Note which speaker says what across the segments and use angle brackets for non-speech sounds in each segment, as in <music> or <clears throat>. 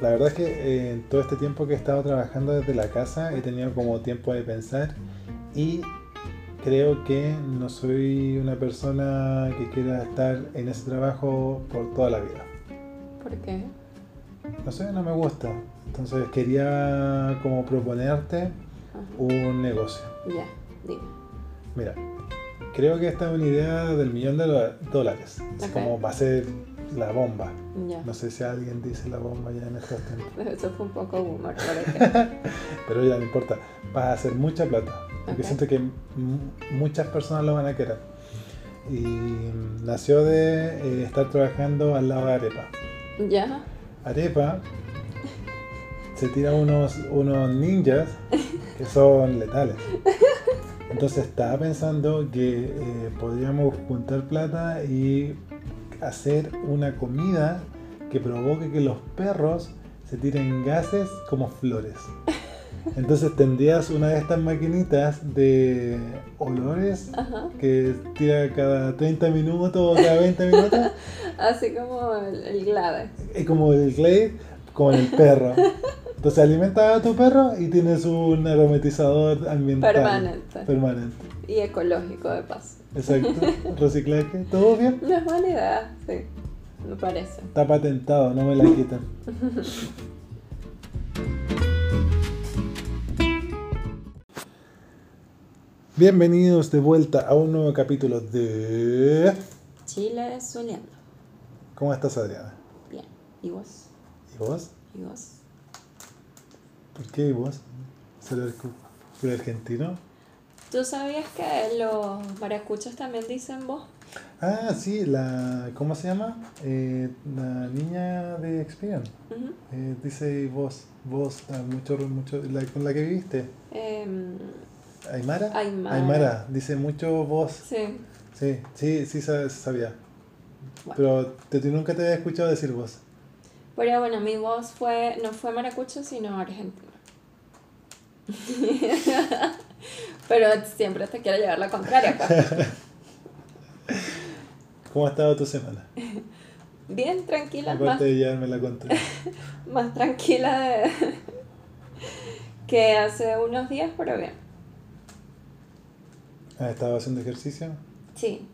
Speaker 1: la verdad es que eh, en todo este tiempo que he estado trabajando desde la casa he tenido como tiempo de pensar y creo que no soy una persona que quiera estar en ese trabajo por toda la vida.
Speaker 2: ¿Por qué?
Speaker 1: No sé, no me gusta. Entonces quería como proponerte
Speaker 2: Ajá.
Speaker 1: un negocio.
Speaker 2: Ya, dime.
Speaker 1: Mira, creo que esta es una idea del millón de dólares. Es como va a ser la bomba. No sé si alguien dice la bomba ya en estos <laughs> tiempos.
Speaker 2: Eso fue un poco boomer. <laughs>
Speaker 1: Pero ya no importa. Vas a hacer mucha plata. Porque siento que muchas personas lo van a querer. Y nació de eh, estar trabajando al lado de Arepa.
Speaker 2: Ya.
Speaker 1: Arepa se tira unos, unos ninjas que son letales. Entonces estaba pensando que eh, podríamos juntar plata y hacer una comida que provoque que los perros se tiren gases como flores. <laughs> Entonces tendrías una de estas maquinitas de olores
Speaker 2: Ajá.
Speaker 1: que tira cada 30 minutos o cada 20 minutos. <laughs>
Speaker 2: Así como el, el Glade.
Speaker 1: Es como el Glade con el perro. <laughs> Entonces alimentas a tu perro y tienes un aromatizador ambiental.
Speaker 2: Permanente.
Speaker 1: Permanente.
Speaker 2: Y ecológico de paso.
Speaker 1: Exacto. Reciclaje. ¿Todo bien?
Speaker 2: No es mala idea, sí. Me parece.
Speaker 1: Está patentado, no me la quitan. Bienvenidos de vuelta a un nuevo capítulo de...
Speaker 2: Chile soleando.
Speaker 1: ¿Cómo estás, Adriana?
Speaker 2: Bien. ¿Y vos?
Speaker 1: ¿Y vos?
Speaker 2: ¿Y vos?
Speaker 1: ¿Por qué y vos? ¿Serás cu- cu- argentino?
Speaker 2: ¿Tú sabías que los maracuchos también dicen vos?
Speaker 1: Ah, sí, la... ¿Cómo se llama? Eh, la niña de Experian. Eh, dice vos, vos, ah, mucho, mucho, la, con la que viviste.
Speaker 2: Em,
Speaker 1: Aymara.
Speaker 2: Aymara.
Speaker 1: dice mucho vos.
Speaker 2: sí.
Speaker 1: Sí, sí, sí sa- sabía.
Speaker 2: Bueno.
Speaker 1: Pero te, te- nunca te había escuchado decir vos.
Speaker 2: Pero bueno, mi voz fue, no fue maracucho, sino argentino. <laughs> Pero siempre te quiero llevar la contraria, pues. <laughs>
Speaker 1: ¿Cómo ha estado tu semana?
Speaker 2: Bien tranquila, más,
Speaker 1: Aparte de llevarme la contra. <laughs>
Speaker 2: más tranquila de... <laughs> que hace unos días, pero bien.
Speaker 1: ¿Has estado haciendo ejercicio?
Speaker 2: Sí,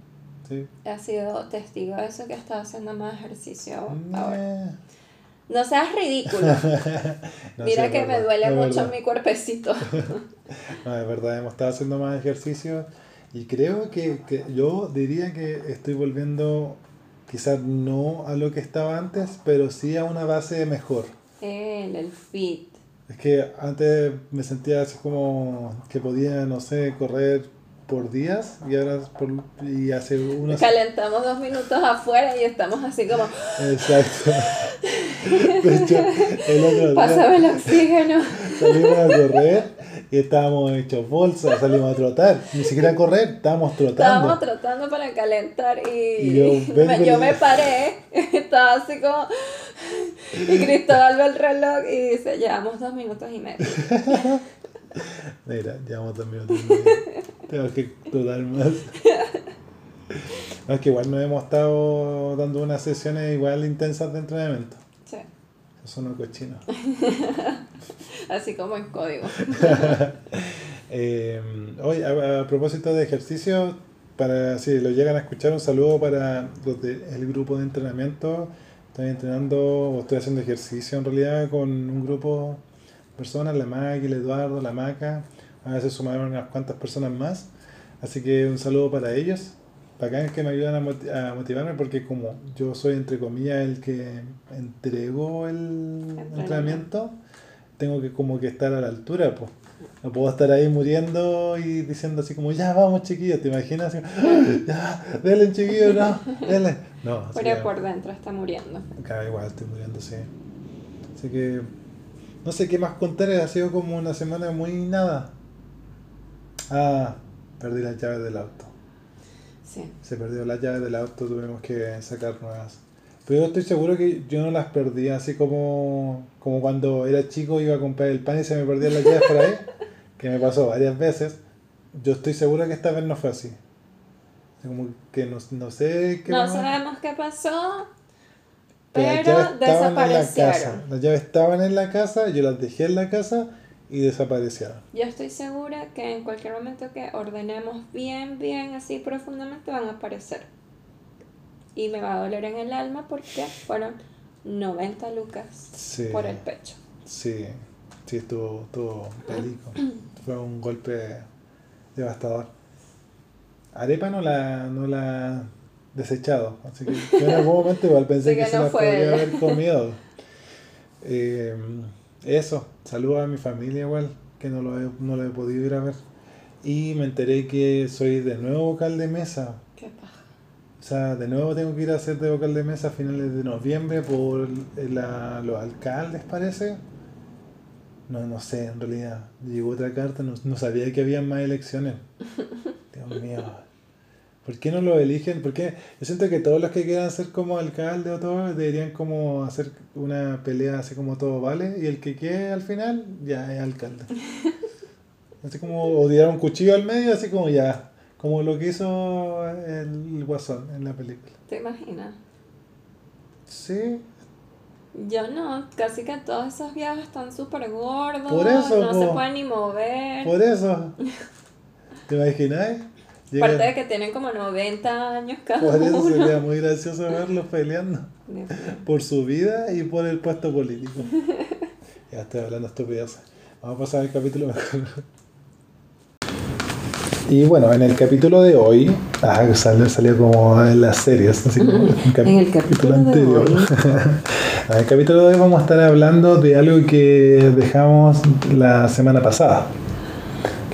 Speaker 1: Sí.
Speaker 2: he sido testigo de eso que estaba haciendo más ejercicio ahora. No seas ridículo. <laughs>
Speaker 1: No,
Speaker 2: Mira
Speaker 1: sí,
Speaker 2: que me
Speaker 1: verdad,
Speaker 2: duele
Speaker 1: es
Speaker 2: mucho
Speaker 1: verdad.
Speaker 2: mi cuerpecito. <laughs>
Speaker 1: No, es verdad, hemos estado haciendo más ejercicio y creo que, que yo diría que estoy volviendo quizás no a lo que estaba antes, pero sí a una base mejor.
Speaker 2: El, el fit.
Speaker 1: Es que antes me sentía así como que podía, no sé, correr por días y ahora por, y hace unos...
Speaker 2: Calentamos dos minutos afuera y estamos así como,
Speaker 1: Exacto. <laughs> <laughs> De hecho, el otro día
Speaker 2: pásame el oxígeno.
Speaker 1: salimos a correr y estábamos hechos bolsa, salimos a trotar. Ni siquiera a correr, estábamos trotando.
Speaker 2: Estábamos tratando para calentar y,
Speaker 1: Y yo <laughs>
Speaker 2: me, yo me paré, estaba así como... Y Cristóbal ve el reloj y dice, llevamos dos minutos y medio. <laughs>
Speaker 1: Mira, llevamos dos minutos. y medio. Tengo que trotar más. No, es que igual nos hemos estado dando unas sesiones igual intensas de entrenamiento. Son los cochinos. <laughs>
Speaker 2: así como en código. <laughs>
Speaker 1: Eh, hoy, a, a propósito de ejercicio, para si lo llegan a escuchar, un saludo para los del grupo de entrenamiento. Estoy entrenando o estoy haciendo ejercicio en realidad con un grupo de personas, la Maki, el Eduardo, la Maca. A veces sumaron unas cuantas personas más. Así que un saludo para ellos. Bacán que me ayudan a, moti- a motivarme porque como yo soy entre comillas el que entrego el entrenamiento, tengo que como que estar a la altura, pues. No puedo estar ahí muriendo y diciendo así como, ya vamos chiquillos, ¿te imaginas? Así, ya, denle chiquillos, no, denle. No,
Speaker 2: Pero por dentro está muriendo.
Speaker 1: Acá igual estoy muriendo, sí. Así que no sé qué más contar, ha sido como una semana muy nada. Ah, perdí las llaves del auto.
Speaker 2: Sí.
Speaker 1: Se perdió las llaves del auto, tuvimos que sacar nuevas. Pero yo estoy seguro que yo no las perdí, así como, como cuando era chico iba a comprar el pan y se me perdían las llaves por ahí, <laughs> que me pasó varias veces. Yo estoy seguro que esta vez no fue así. Como que no, no sé qué
Speaker 2: No
Speaker 1: más-
Speaker 2: sabemos qué pasó,
Speaker 1: pero las
Speaker 2: pero
Speaker 1: llaves estaban en la casa.
Speaker 2: desaparecieron.
Speaker 1: Las llaves estaban en la casa, yo las dejé en la casa y desaparecieron.
Speaker 2: Yo estoy segura que en cualquier momento que ordenemos bien, bien, así profundamente van a aparecer. Y me va a doler en el alma porque fueron 90 lucas
Speaker 1: Sí.
Speaker 2: por el pecho.
Speaker 1: Sí, sí, estuvo, estuvo bélico. <clears throat> Fue un golpe devastador. Arepa no la, no la desechado, así que yo en algún momento igual pensé <laughs> que,
Speaker 2: que
Speaker 1: se
Speaker 2: no ella.
Speaker 1: haber comido. <laughs> Eh, eso, saludo a mi familia igual, que no lo, he, no lo he podido ir a ver. Y me enteré que soy de nuevo vocal de mesa.
Speaker 2: Qué paja.
Speaker 1: O sea, de nuevo tengo que ir a hacer de vocal de mesa a finales de noviembre por la- los alcaldes, parece. No, no sé, en realidad. Llegó otra carta, no, no sabía que había más elecciones. <laughs> Dios mío. ¿Por qué no lo eligen? Porque yo siento que todos los que quieran ser como alcalde o todo deberían como hacer una pelea así como todo vale y el que quede al final ya es alcalde. <laughs> Así como odiar un cuchillo al medio, así como ya, como lo que hizo el guasón en la película.
Speaker 2: ¿Te imaginas?
Speaker 1: Sí,
Speaker 2: Yo no, casi que todos esos viejos están súper gordos,
Speaker 1: Por eso,
Speaker 2: no se pueden ni mover.
Speaker 1: por eso. ¿Te imaginas? Llega-
Speaker 2: Aparte de que tienen como 90 años cada
Speaker 1: por eso
Speaker 2: uno.
Speaker 1: sería muy gracioso verlos peleando. Por su vida y por el puesto político. <laughs> ya estoy hablando estupideces. Vamos a pasar al capítulo mejor. Y bueno, en el capítulo de hoy, ah, salió, salió como en las series, así como <laughs> cap-
Speaker 2: En el capítulo hoy. <laughs>
Speaker 1: en el capítulo de hoy vamos a estar hablando de algo que dejamos la semana pasada.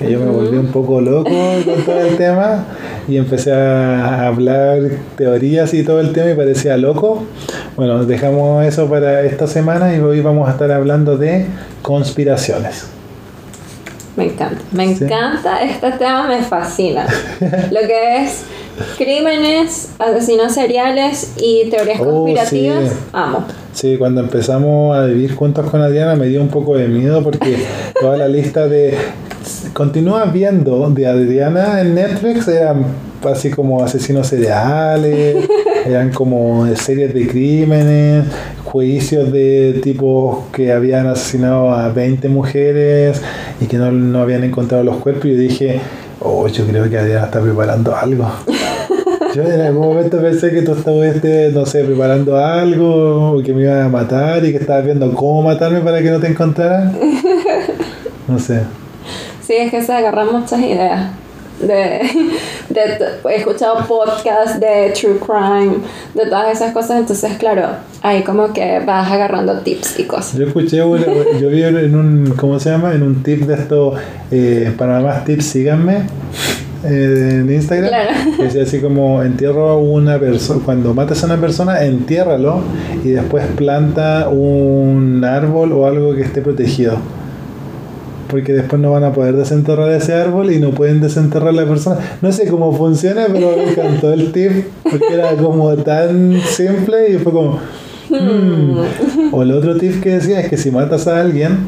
Speaker 1: Que yo me volví un poco loco con todo el tema y empecé a hablar teorías y todo el tema y parecía loco. Bueno, dejamos eso para esta semana y hoy vamos a estar hablando de conspiraciones.
Speaker 2: Me encanta, me
Speaker 1: Sí.
Speaker 2: encanta, este tema me fascina. <laughs> Lo que es crímenes, asesinos seriales y teorías
Speaker 1: Oh,
Speaker 2: conspirativas,
Speaker 1: sí.
Speaker 2: amo.
Speaker 1: Sí, cuando empezamos a vivir juntos con Adriana me dio un poco de miedo porque toda la lista de... Continúa viendo de Adriana en Netflix eran así como asesinos seriales, <laughs> eran como series de crímenes, juicios de tipos que habían asesinado a 20 mujeres y que no, no habían encontrado los cuerpos y yo dije, oh, yo creo que Adriana está preparando algo. <laughs> Yo en algún momento pensé que tú estabas, no sé, preparando algo, o que me iban a matar y que estabas viendo cómo matarme para que no te encontraran. <laughs> No sé.
Speaker 2: Sí, es que se agarran muchas ideas. De, <laughs> de- he escuchado podcasts de true crime, de todas esas cosas, entonces claro, ahí como que vas agarrando tips y cosas.
Speaker 1: Yo escuché, una- <laughs> yo vi en un, ¿cómo se llama? En un tip de esto, eh, para más tips, síganme. eh, en Instagram
Speaker 2: Claro.
Speaker 1: que decía así como entierro a una persona cuando mates a una persona entiérralo y después planta un árbol o algo que esté protegido porque después no van a poder desenterrar ese árbol y no pueden desenterrar la persona. No sé cómo funciona, pero me encantó el tip porque era como tan simple y fue como... "Mm". O el otro tip que decía es que si matas a alguien,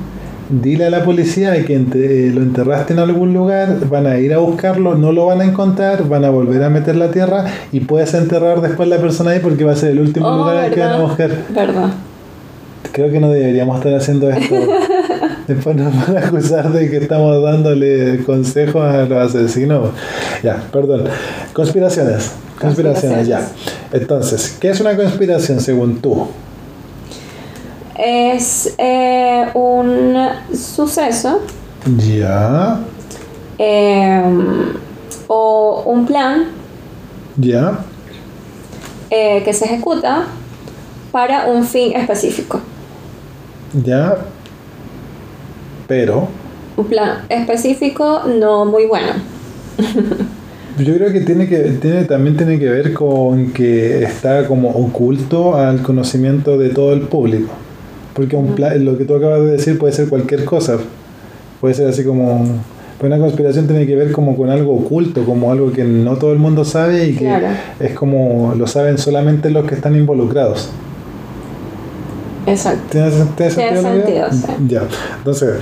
Speaker 1: dile a la policía que ente- lo enterraste en algún lugar, van a ir a buscarlo, no lo van a encontrar, van a volver a meter la tierra y puedes enterrar después la persona ahí porque va a ser el último
Speaker 2: Oh,
Speaker 1: lugar al que van a
Speaker 2: ¿verdad?
Speaker 1: buscar.
Speaker 2: ¿Verdad?
Speaker 1: Creo que no deberíamos estar haciendo esto. <laughs> Después nos van a acusar de que estamos dándole consejos a los asesinos. Ya, perdón. Conspiraciones. Conspiraciones, ya. Entonces, ¿qué es una conspiración según tú?
Speaker 2: Es eh, un suceso
Speaker 1: Ya,
Speaker 2: eh, o un plan
Speaker 1: ya,
Speaker 2: eh, que se ejecuta para un fin específico.
Speaker 1: ya. Pero
Speaker 2: Un plan específico no muy bueno.
Speaker 1: yo creo que tiene que tiene también tiene que ver con que está como oculto al conocimiento de todo el público. Porque un plan, lo que tú acabas de decir puede ser cualquier cosa. Puede ser así como Pero una conspiración tiene que ver como con algo oculto, como algo que no todo el mundo sabe y que
Speaker 2: Claro.
Speaker 1: es como lo saben solamente los que están involucrados.
Speaker 2: Exacto.
Speaker 1: ¿Tiene, tiene
Speaker 2: Tiene
Speaker 1: sentido? digo?
Speaker 2: sentido, sí.
Speaker 1: Ya. Entonces,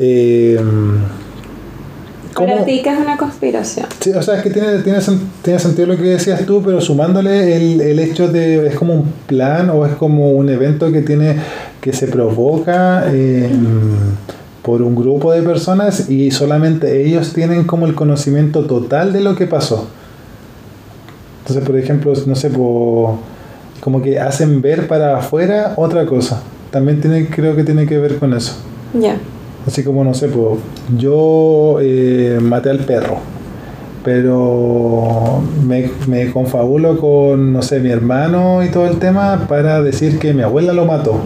Speaker 1: eh, ¿cómo-
Speaker 2: ti, ¿qué es una conspiración?
Speaker 1: Sí, o sea, es que tiene, tiene, tiene sentido lo que decías tú, pero sumándole el, el hecho de, es como un plan o es como un evento que tiene, que se provoca eh, por un grupo de personas y solamente ellos tienen como el conocimiento total de lo que pasó. Entonces, por ejemplo, no sé, po- como que hacen ver para afuera otra cosa. También tiene, creo que tiene que ver con eso.
Speaker 2: Ya.
Speaker 1: Así como, no sé, pues, yo eh, maté al perro, pero me, me confabulo con, no sé, mi hermano y todo el tema para decir que mi abuela lo mató.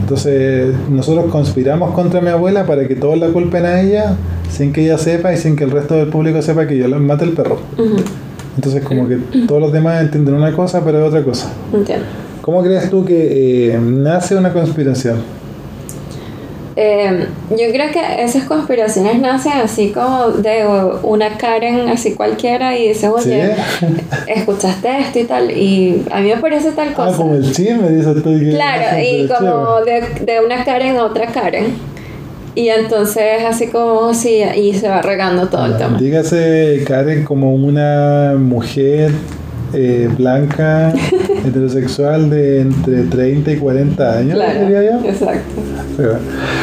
Speaker 1: Entonces, nosotros conspiramos contra mi abuela para que todos la culpen a ella, sin que ella sepa y sin que el resto del público sepa que yo maté al perro. Entonces, como que todos los demás entienden una cosa, pero es otra cosa.
Speaker 2: Entiendo.
Speaker 1: ¿Cómo crees tú que eh, nace una conspiración?
Speaker 2: Eh, yo creo que esas conspiraciones nacen así como de una Karen así cualquiera y dice, oye,
Speaker 1: ¿Sí?
Speaker 2: escuchaste esto y tal, y a mí me parece tal
Speaker 1: Ah,
Speaker 2: cosa.
Speaker 1: como el chisme, dices tú.
Speaker 2: Claro, y como de, de una Karen a otra Karen. Y entonces así como sí, y se va regando todo el tema.
Speaker 1: Dígase Karen como una mujer eh, blanca, <laughs> heterosexual de entre 30 y 40 años, diría yo.
Speaker 2: Claro, exacto.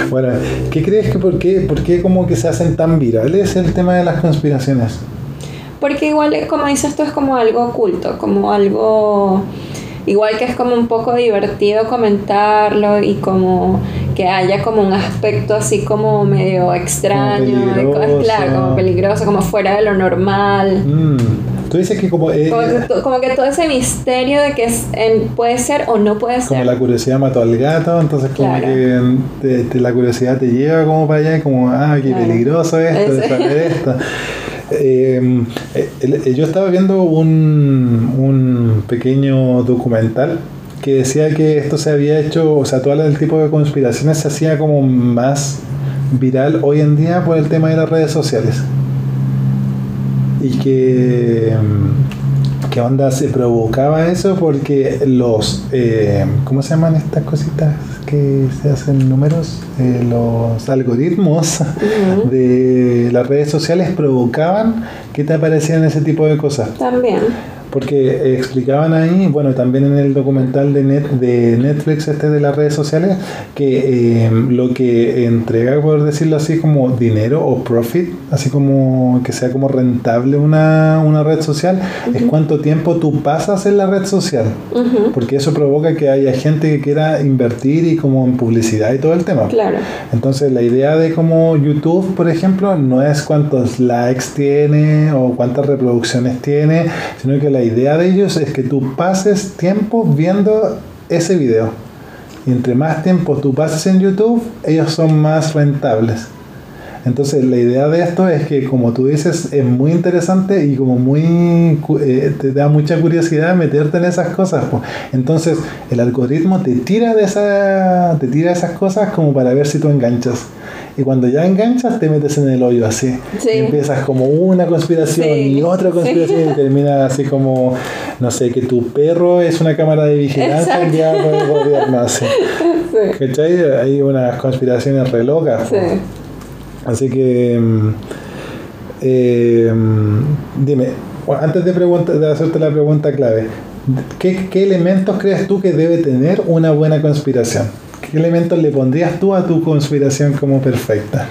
Speaker 1: Bueno, ¿qué crees que por qué, por qué como que se hacen tan virales el tema de las conspiraciones?
Speaker 2: Porque igual, eh, como dices tú, es como algo oculto, como algo... Igual que es como un poco divertido comentarlo y como que haya como un aspecto así como medio extraño, claro, como peligroso, como fuera de lo normal.
Speaker 1: Mm, Tú dices que como, eh,
Speaker 2: Como que, to- como que todo ese misterio de que es, en- puede ser o no puede
Speaker 1: como
Speaker 2: ser.
Speaker 1: la curiosidad mató al gato, entonces como
Speaker 2: Claro.
Speaker 1: que te- te- la curiosidad te lleva como para allá, como, ah, qué
Speaker 2: Claro.
Speaker 1: peligroso esto, esto. <laughs> Eh, eh, el- yo estaba viendo un, un pequeño documental que decía que esto se había hecho, o sea, todo el tipo de conspiraciones se hacía como más viral hoy en día por el tema de las redes sociales. Y que, mm, ¿qué onda se provocaba eso? Porque los, eh, ¿cómo se llaman estas cositas que se hacen números? Eh, los algoritmos de las redes sociales provocaban que te aparecieran ese tipo de cosas.
Speaker 2: También.
Speaker 1: Porque eh, explicaban ahí, bueno, también en el documental de, net, de Netflix este de las redes sociales, que eh, lo que entrega, por decirlo así, como dinero o profit, así como que sea como rentable una, una red social, es cuánto tiempo tú pasas en la red social.
Speaker 2: Ujú,
Speaker 1: Porque eso provoca que haya gente que quiera invertir y como en publicidad y todo el tema.
Speaker 2: Claro.
Speaker 1: Entonces la idea de como YouTube, por ejemplo, no es cuántos likes tiene o cuántas reproducciones tiene, sino que la idea de ellos es que tú pases tiempo viendo ese video. Y entre más tiempo tú pases en YouTube, ellos son más rentables. Entonces la idea de esto es que como tú dices es muy interesante y como muy eh, te da mucha curiosidad meterte en esas cosas. po. Entonces el algoritmo te tira de esa, te tira esas cosas como para ver si tú enganchas. Y cuando ya enganchas te metes en el hoyo así.
Speaker 2: Sí.
Speaker 1: Y empiezas como una conspiración
Speaker 2: Sí,
Speaker 1: y otra conspiración y termina así como, no sé, que tu perro es una cámara de vigilancia enviada por el gobierno. Así.
Speaker 2: Sí.
Speaker 1: ¿Cachai? Hay unas conspiraciones re locas. Así que, mm, eh, mm, dime, antes de, pregunta- de hacerte la pregunta clave, ¿qué, qué elementos crees tú que debe tener una buena conspiración? ¿Qué elementos le pondrías tú a tu conspiración como perfecta?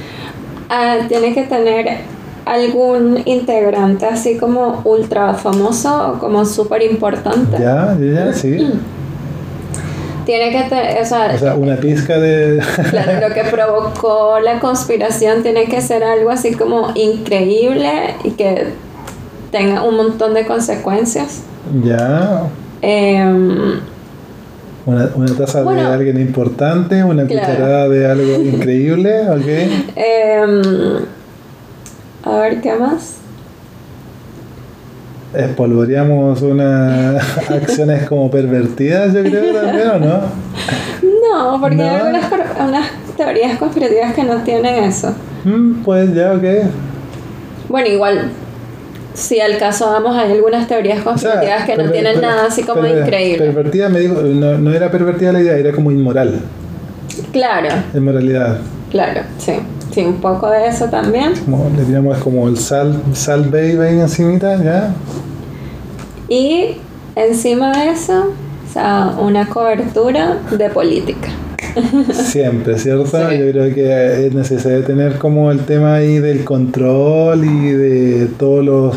Speaker 2: Ah, tiene que tener algún integrante así como ultra famoso o como súper importante.
Speaker 1: ¿Ya? ¿Ya? ya? ¿Sí? <clears throat>
Speaker 2: Tiene que tener, o sea,
Speaker 1: O sea, una pizca de... <laughs>
Speaker 2: claro, lo que provocó la conspiración tiene que ser algo así como increíble y que tenga un montón de consecuencias.
Speaker 1: ¿Ya?
Speaker 2: Em,
Speaker 1: Una, una taza
Speaker 2: Bueno.
Speaker 1: de alguien importante, una
Speaker 2: Claro.
Speaker 1: cucharada de algo <laughs> increíble, ¿ok?
Speaker 2: em, a ver, ¿qué más?
Speaker 1: Espolvoreamos unas <laughs> acciones como pervertidas, yo creo también, ¿o no?
Speaker 2: No, porque
Speaker 1: ¿No?
Speaker 2: hay algunas unas teorías conspirativas que no tienen eso.
Speaker 1: Mm, pues ya, ok.
Speaker 2: Bueno, igual, si al caso vamos, hay algunas teorías
Speaker 1: O sea,
Speaker 2: conspirativas que no
Speaker 1: perver-
Speaker 2: tienen nada así como
Speaker 1: perver-
Speaker 2: increíble.
Speaker 1: Pervertida me dijo, no, no era pervertida la idea, era como inmoral.
Speaker 2: Claro,
Speaker 1: Inmoralidad.
Speaker 2: claro, sí. Sí, un poco de eso también.
Speaker 1: Como, le tiramos como el sal, sal baby encimita, ya.
Speaker 2: Y encima de eso, o sea, una cobertura de política. <laughs>
Speaker 1: Siempre, ¿cierto?
Speaker 2: Sí.
Speaker 1: Yo creo que es necesario tener como el tema ahí del control y de todos los,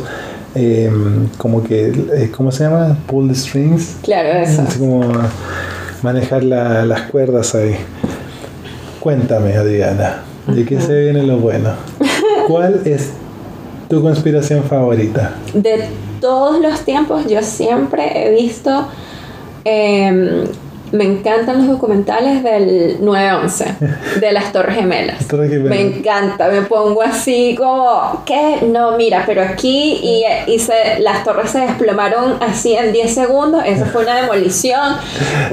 Speaker 1: eh, como que, eh, ¿cómo se llama? Pull the strings.
Speaker 2: Claro, eso.
Speaker 1: Así como manejar la- las cuerdas ahí. Cuéntame, Adriana, ¿de qué se viene lo bueno? ¿Cuál es tu conspiración favorita?
Speaker 2: De todos los tiempos, yo siempre he visto. em, me encantan los documentales del 9-11, <laughs> de las Torres Gemelas.
Speaker 1: Las Torres Gemelas.
Speaker 2: Me encanta, me pongo así como, ¿qué? No, mira, pero aquí y, y se, las torres se desplomaron así en 10 segundos, eso fue una <laughs> demolición.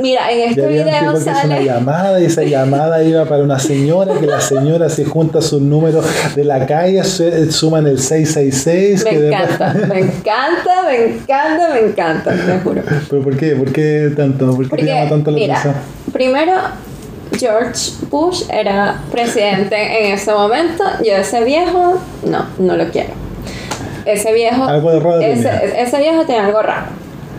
Speaker 2: Mira, en este video
Speaker 1: hizo una
Speaker 2: sale...
Speaker 1: llamada y esa <laughs> llamada iba para una señora, que la señora se junta sus números de la calle, suman el 666.
Speaker 2: Me
Speaker 1: que
Speaker 2: encanta, me encanta, me encanta, me encanta, te juro.
Speaker 1: ¿Pero por qué? ¿Por qué tanto? ¿Por qué te
Speaker 2: Porque,
Speaker 1: llama tanto
Speaker 2: mira, primero, George Bush era presidente en ese momento. Yo ese viejo, no, no lo quiero. Ese viejo,
Speaker 1: Algo de
Speaker 2: ese, ese viejo tiene algo raro.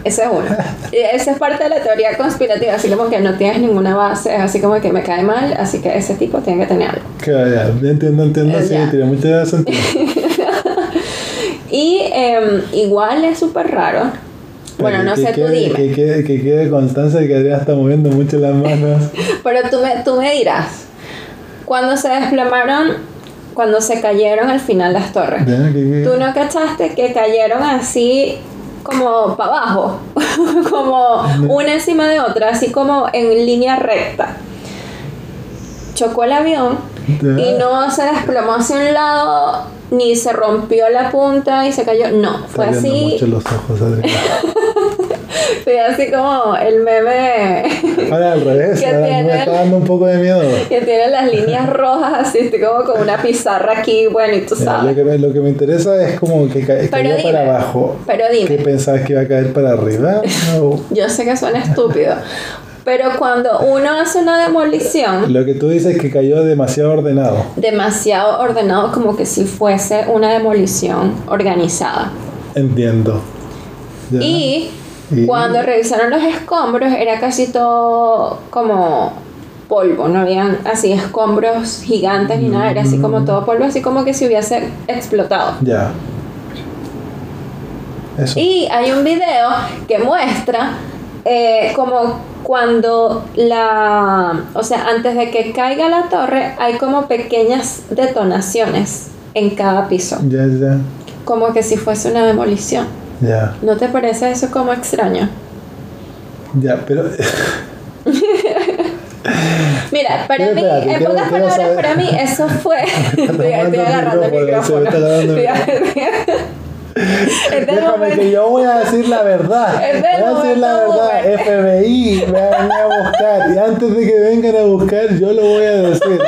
Speaker 2: Ese es uno. <laughs> Y esa es parte de la teoría conspirativa, así como que no tienes ninguna base, así como que me cae mal, así que ese tipo tiene que tener algo.
Speaker 1: Que vaya, entiendo, entiendo,
Speaker 2: Eh,
Speaker 1: sí,
Speaker 2: ya.
Speaker 1: tiene mucho sentido. <laughs>
Speaker 2: Y em, igual es súper raro. Bueno, no
Speaker 1: que
Speaker 2: sé, tú dime.
Speaker 1: Que quede, que quede constancia de que Adriana está moviendo mucho las manos. <laughs>
Speaker 2: Pero tú me, tú me dirás, cuando se desplomaron, cuando se cayeron al final las torres,
Speaker 1: ¿Ya? ¿Qué- qué?
Speaker 2: ¿tú no cachaste que cayeron así como para abajo? <laughs> como una encima de otra, así como en línea recta. Chocó el avión
Speaker 1: Ya.
Speaker 2: y no se desplomó hacia un lado, ni se rompió la punta y se cayó. No, fue
Speaker 1: Está
Speaker 2: así,
Speaker 1: mucho los ojos, <laughs>
Speaker 2: fue así como el meme
Speaker 1: Ahora al revés,
Speaker 2: ¿Qué
Speaker 1: ahora
Speaker 2: tiene?
Speaker 1: me está dando un poco de miedo.
Speaker 2: que tiene las líneas rojas así, como con una pizarra aquí, bueno, y tú
Speaker 1: Mira, lo,
Speaker 2: sabes.
Speaker 1: que me, lo que me interesa es como que ca- para abajo.
Speaker 2: pero dime.
Speaker 1: ¿Qué pensabas que iba a caer para arriba? <laughs> No.
Speaker 2: Yo sé que suena estúpido, pero cuando uno hace una demolición
Speaker 1: Lo que tú dices es que cayó demasiado ordenado.
Speaker 2: demasiado ordenado, como que si fuese una demolición organizada.
Speaker 1: Entiendo. Ya.
Speaker 2: Y cuando revisaron los escombros, era casi todo como polvo, no habían así escombros gigantes ni nada, era así como todo polvo, así como que si hubiese explotado.
Speaker 1: Ya. Eso.
Speaker 2: Y hay un video que muestra eh, como cuando la, o sea, antes de que caiga la torre, hay como pequeñas detonaciones en cada piso,
Speaker 1: Ya, ya.
Speaker 2: como que si fuese una demolición.
Speaker 1: Ya.
Speaker 2: ¿No te parece eso como extraño?
Speaker 1: Ya, pero. <laughs>
Speaker 2: Mira, para mí,
Speaker 1: espérate,
Speaker 2: en pocas palabras, para mí eso fue. <laughs> estoy, estoy agarrando el
Speaker 1: micrófono, <laughs>
Speaker 2: Este
Speaker 1: Déjame
Speaker 2: momento-
Speaker 1: que yo voy a decir la verdad. <laughs>
Speaker 2: Es
Speaker 1: Voy a decir la verdad. FBI me va a venir a buscar. Y antes de que vengan a buscar, yo lo voy a decir.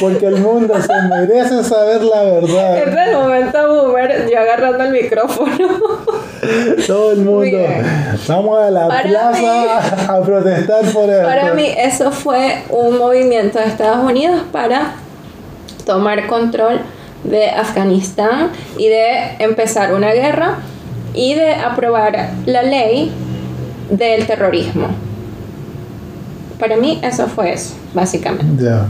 Speaker 1: Porque el mundo se merece saber la verdad.
Speaker 2: Este es el momento boomer, yo agarrando el micrófono. <laughs>
Speaker 1: Todo el mundo. Vamos a la
Speaker 2: Para
Speaker 1: plaza a protestar por esto.
Speaker 2: Para mí eso fue un movimiento de Estados Unidos para tomar control de Afganistán y de empezar una guerra y de aprobar la ley del terrorismo. Para mí eso fue eso, básicamente.
Speaker 1: Ya.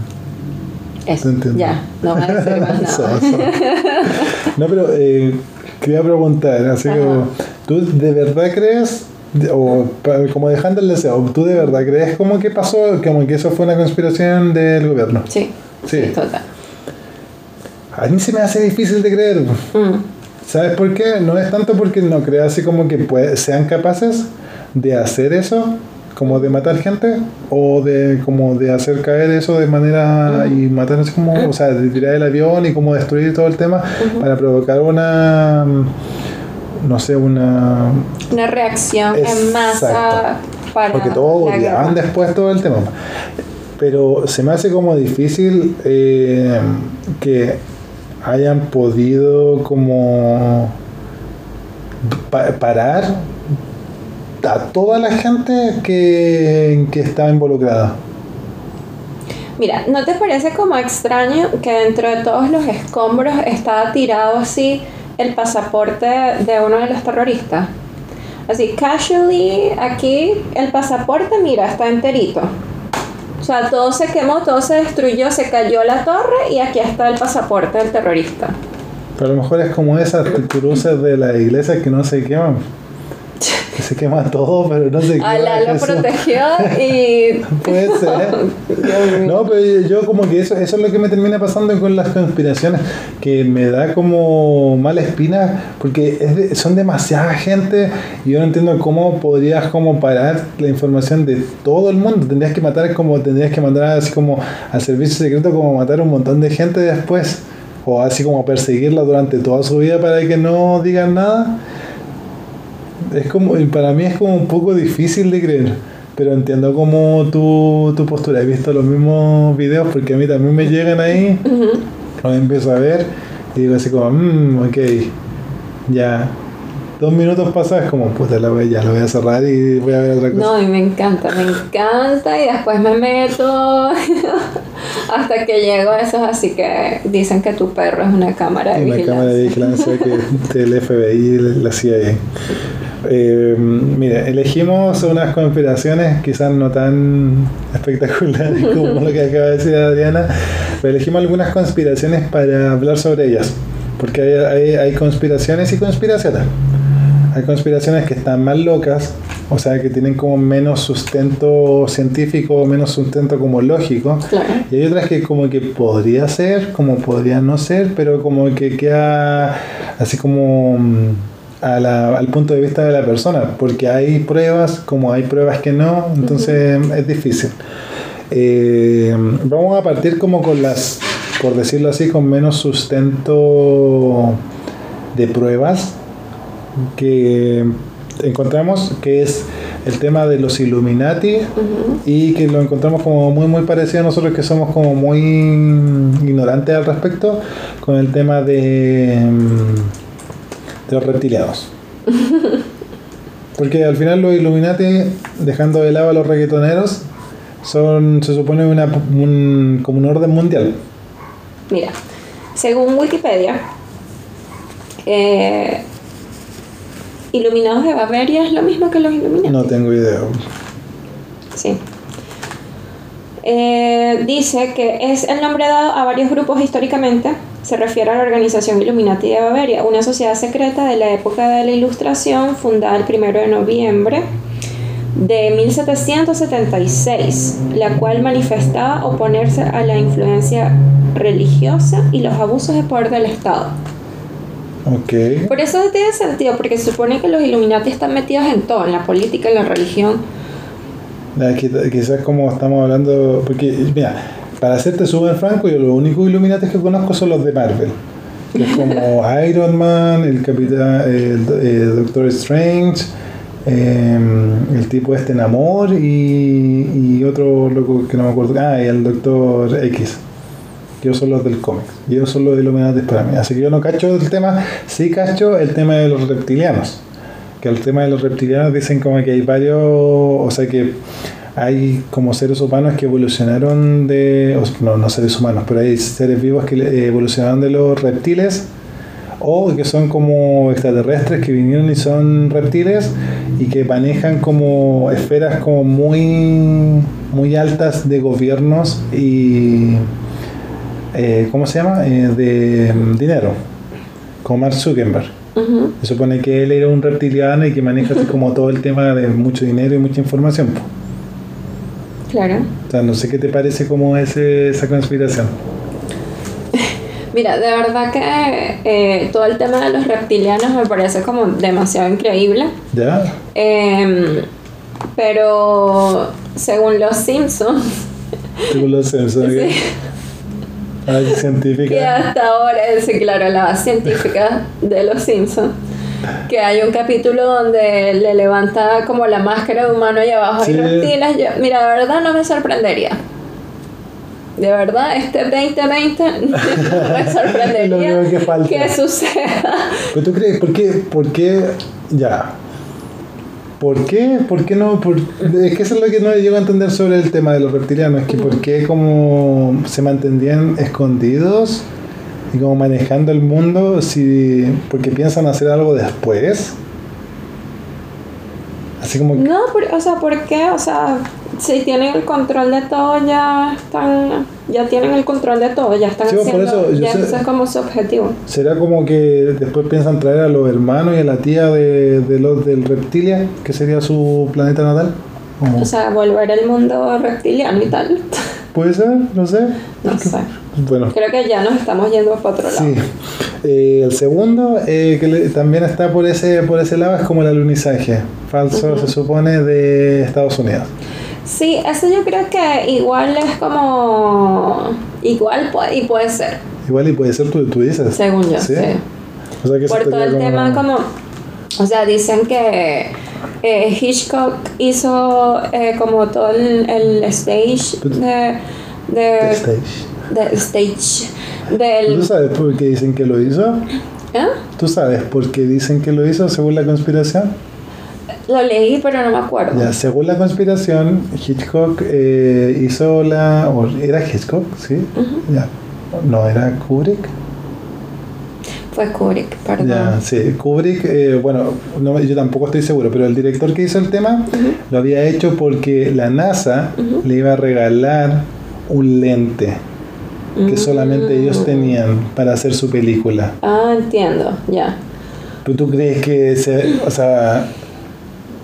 Speaker 2: Eso. Ya, no voy a decir más <laughs> nada.
Speaker 1: No, pero eh, quería preguntar, así
Speaker 2: Ajá.
Speaker 1: como, ¿tú de verdad crees, o como dejando el deseo, ¿tú de verdad crees como que pasó, como que eso fue una conspiración del gobierno?
Speaker 2: Sí,
Speaker 1: Sí.
Speaker 2: sí, total.
Speaker 1: A mí se me hace difícil de creer.
Speaker 2: Mm.
Speaker 1: ¿Sabes por qué? No es tanto porque no creo así como que pue- sean capaces de hacer eso, como de matar gente, o de como de hacer caer eso de manera y matar así como, o sea, de tirar el avión y como destruir todo el tema para provocar una, mm, no sé, una...
Speaker 2: Una reacción en masa
Speaker 1: Exacto.
Speaker 2: para
Speaker 1: Porque todos odiaban después todo el tema. pero se me hace como difícil eh, que hayan podido como pa- parar a toda la gente que, que estaba involucrada.
Speaker 2: Mira, ¿no te parece como extraño que dentro de todos los escombros estaba tirado así el pasaporte de uno de los terroristas? Así, casually, aquí el pasaporte, mira, está enterito. O sea, todo se quemó, todo se destruyó, se cayó la torre y aquí está el pasaporte del terrorista.
Speaker 1: Pero a lo mejor es como esas cruces de la iglesia que no se queman. Que se quema todo, pero no se quema.
Speaker 2: Alá lo protegió y... <laughs>
Speaker 1: Puede ser. <laughs> No, pero yo como que eso, eso es lo que me termina pasando con las conspiraciones, que me da como mala espina, porque es de- son demasiada gente y yo no entiendo cómo podrías como parar la información de todo el mundo. Tendrías que matar como, tendrías que mandar así como al servicio secreto como matar a un montón de gente después, o así como perseguirla durante toda su vida para que no digan nada. Es como, para mí es como un poco difícil de creer. Pero entiendo como tu, tu postura. He visto los mismos videos porque a mí también me llegan ahí. Los empiezo a ver y digo así como, mmm, ok, ya. Dos minutos pasados como, puta la voy, ya lo voy a cerrar y voy a ver otra cosa.
Speaker 2: No, y me encanta, me encanta y después me meto <laughs> hasta que llego a esos así que dicen que tu perro es una cámara de
Speaker 1: Una
Speaker 2: vigilancia.
Speaker 1: cámara de vigilancia que <laughs> del FBI la CIA. Eh, mira, elegimos unas conspiraciones quizás no tan espectaculares <laughs> como lo que acaba de decir Adriana, pero elegimos algunas conspiraciones para hablar sobre ellas, porque hay, hay, hay conspiraciones y conspiraciones. Hay conspiraciones que están más locas, o sea, que tienen como menos sustento científico, menos sustento como lógico,
Speaker 2: Claro.
Speaker 1: y hay otras que como que podría ser, como podría no ser, pero como que queda así como mm, a la- al punto de vista de la persona, porque hay pruebas, como hay pruebas que no, entonces es difícil. Eh, vamos a partir como con las, por decirlo así, con menos sustento de pruebas que encontramos, que es el tema de los Illuminati y que lo encontramos como muy muy parecido a nosotros que somos como muy ignorantes al respecto con el tema de, mm, de los reptilianos. Porque al final los Illuminati, dejando de lado a los reggaetoneros, son, se supone, una, un, como un orden mundial.
Speaker 2: Mira, según Wikipedia, eh, Iluminados de Bavaria es lo mismo que los Illuminati.
Speaker 1: No tengo idea.
Speaker 2: Sí. Eh, dice que es el nombre dado a varios grupos históricamente. Se refiere a la organización Illuminati de Bavaria, una sociedad secreta de la época de la Ilustración, fundada el 1 de noviembre de 1776, la cual manifestaba oponerse a la influencia religiosa y los abusos de poder del Estado.
Speaker 1: Ok.
Speaker 2: Por eso tiene sentido, porque se supone que los Illuminati están metidos en todo, en la política, en la religión.
Speaker 1: Quizás como estamos hablando, porque mira, para hacerte súper franco, yo los únicos Illuminati que conozco son los de Marvel. Que es como <laughs> Iron Man, el Capitán, el, Doctor Strange, eh, el tipo este en Amor y, y otro loco que no me acuerdo. Ah, y el Doctor X. Que ellos son los del cómic. Y ellos son los Illuminati para mí. Así que yo no cacho el tema, sí cacho el tema de los reptilianos que el tema de los reptilianos dicen como que hay varios, o sea que hay como seres humanos que evolucionaron de, no, no seres humanos, pero hay seres vivos que eh, evolucionaron de los reptiles o que son como extraterrestres que vinieron y son reptiles y que manejan como esferas como muy muy altas de gobiernos y eh, ¿cómo se llama? Eh, de mm, dinero como Mark Zuckerberg
Speaker 2: Ujú.
Speaker 1: se supone que él era un reptiliano y que maneja así como todo el tema de mucho dinero y mucha información. po.
Speaker 2: Claro.
Speaker 1: O sea, no sé qué te parece como ese, esa conspiración. <laughs>
Speaker 2: Mira, de verdad que eh, todo el tema de los reptilianos me parece como demasiado increíble.
Speaker 1: ¿Ya?
Speaker 2: Em, pero según los Simpsons,
Speaker 1: Según los Simpsons. <laughs>
Speaker 2: Sí.
Speaker 1: Ay,
Speaker 2: que
Speaker 1: científica.
Speaker 2: hasta ahora, sí, claro, la base científica de los Simpsons, que hay un capítulo donde le levanta como la máscara de humano y abajo
Speaker 1: Sí.
Speaker 2: hay reptiles. Yo, mira, de verdad no me sorprendería. de verdad, este 2020 <laughs> no me
Speaker 1: Es lo
Speaker 2: sorprendería
Speaker 1: que falta.
Speaker 2: que suceda.
Speaker 1: ¿Pero tú crees? ¿Por qué? ¿Por qué? Ya. ¿Por qué? ¿Por qué no? Es que eso es lo que no llego a entender sobre el tema de los reptilianos. Es que ¿por qué como se mantenían escondidos y como manejando el mundo si porque piensan hacer algo después? Así como que-
Speaker 2: No, por- o sea, ¿por qué? O sea, si tienen el control de todo, ya están, ya tienen el control de todo, ya están
Speaker 1: Sí,
Speaker 2: haciendo,
Speaker 1: eso
Speaker 2: ya
Speaker 1: sé-
Speaker 2: eso es como su objetivo.
Speaker 1: ¿Será como que después piensan traer a los hermanos y a la tía de, de los del Reptilia, que sería su planeta natal? ¿O
Speaker 2: O sea, volver al mundo reptiliano y tal.
Speaker 1: ¿Puede ser? No sé.
Speaker 2: No sé.
Speaker 1: Bueno,
Speaker 2: Creo que ya nos estamos yendo para otro lado.
Speaker 1: sí. Eh, el segundo, eh, que le- también está por ese, por ese lado, es como el alunizaje. Falso, se supone, de Estados Unidos.
Speaker 2: Sí, eso yo creo que igual es como. Igual puede, y puede ser,
Speaker 1: Igual y puede ser tú, tú dices.
Speaker 2: según yo. Sí.
Speaker 1: O sea que
Speaker 2: Por todo el
Speaker 1: como-
Speaker 2: tema, como. O sea, dicen que eh, Hitchcock hizo eh, como todo el, el stage de. de
Speaker 1: The stage.
Speaker 2: Del stage.
Speaker 1: ¿Tú
Speaker 2: Del.
Speaker 1: sabes por qué dicen que lo hizo?
Speaker 2: ¿eh?
Speaker 1: ¿Tú sabes por qué dicen que lo hizo según la conspiración?
Speaker 2: Lo leí, pero no me acuerdo.
Speaker 1: Ya, según la conspiración, Hitchcock eh, hizo la... o ¿Era Hitchcock? ¿Sí? Ya. No, era Kubrick.
Speaker 2: Fue Kubrick, perdón.
Speaker 1: Ya, sí. Kubrick, eh, bueno, no, yo tampoco estoy seguro, pero el director que hizo el tema lo había hecho porque la NASA le iba a regalar un lente que solamente ellos tenían para hacer su película.
Speaker 2: Ah, entiendo, ya.
Speaker 1: ¿Pero tú crees que ese, o sea,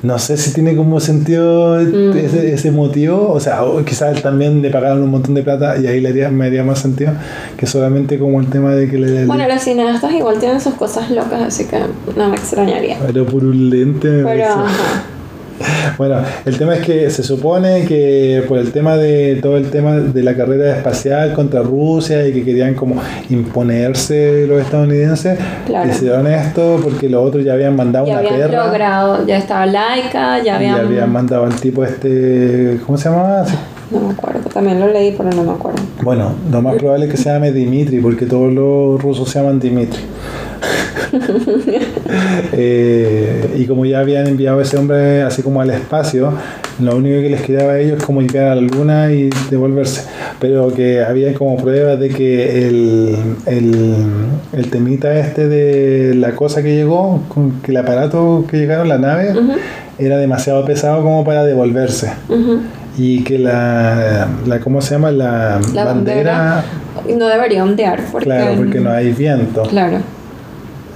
Speaker 1: no sé si tiene como sentido ese, ese motivo? O sea, o quizás también le pagaron un montón de plata y ahí le haría, me haría más sentido que solamente como el tema de que le...
Speaker 2: Bueno, los cineastas igual tienen sus cosas locas, así que no me extrañaría.
Speaker 1: Pero por un lente... me
Speaker 2: Pero, ajá. <laughs>
Speaker 1: Bueno, el tema es que se supone que por el tema de todo el tema de la carrera espacial contra Rusia y que querían como imponerse los estadounidenses,
Speaker 2: Claro.
Speaker 1: hicieron esto porque los otros ya habían mandado
Speaker 2: Ya
Speaker 1: una
Speaker 2: habían logrado, ya estaba laica, ya habían...
Speaker 1: habían mandado al tipo este, ¿cómo se llamaba?
Speaker 2: No me acuerdo, también lo leí, pero no me acuerdo.
Speaker 1: Bueno, lo más probable es que se llame Dimitri, porque todos los rusos se llaman Dimitri. <laughs> Eh, y como ya habían enviado a ese hombre así como al espacio, lo único que les quedaba a ellos es como llegar a la luna y devolverse. Pero que había como pruebas de que el, el, el temita este de la cosa que llegó, con que el aparato que llegaron, la nave, era demasiado pesado como para devolverse. Y que la, la ¿cómo se llama? La,
Speaker 2: La
Speaker 1: bandera,
Speaker 2: bandera no debería ondear, porque...
Speaker 1: claro, porque no hay viento.
Speaker 2: Claro.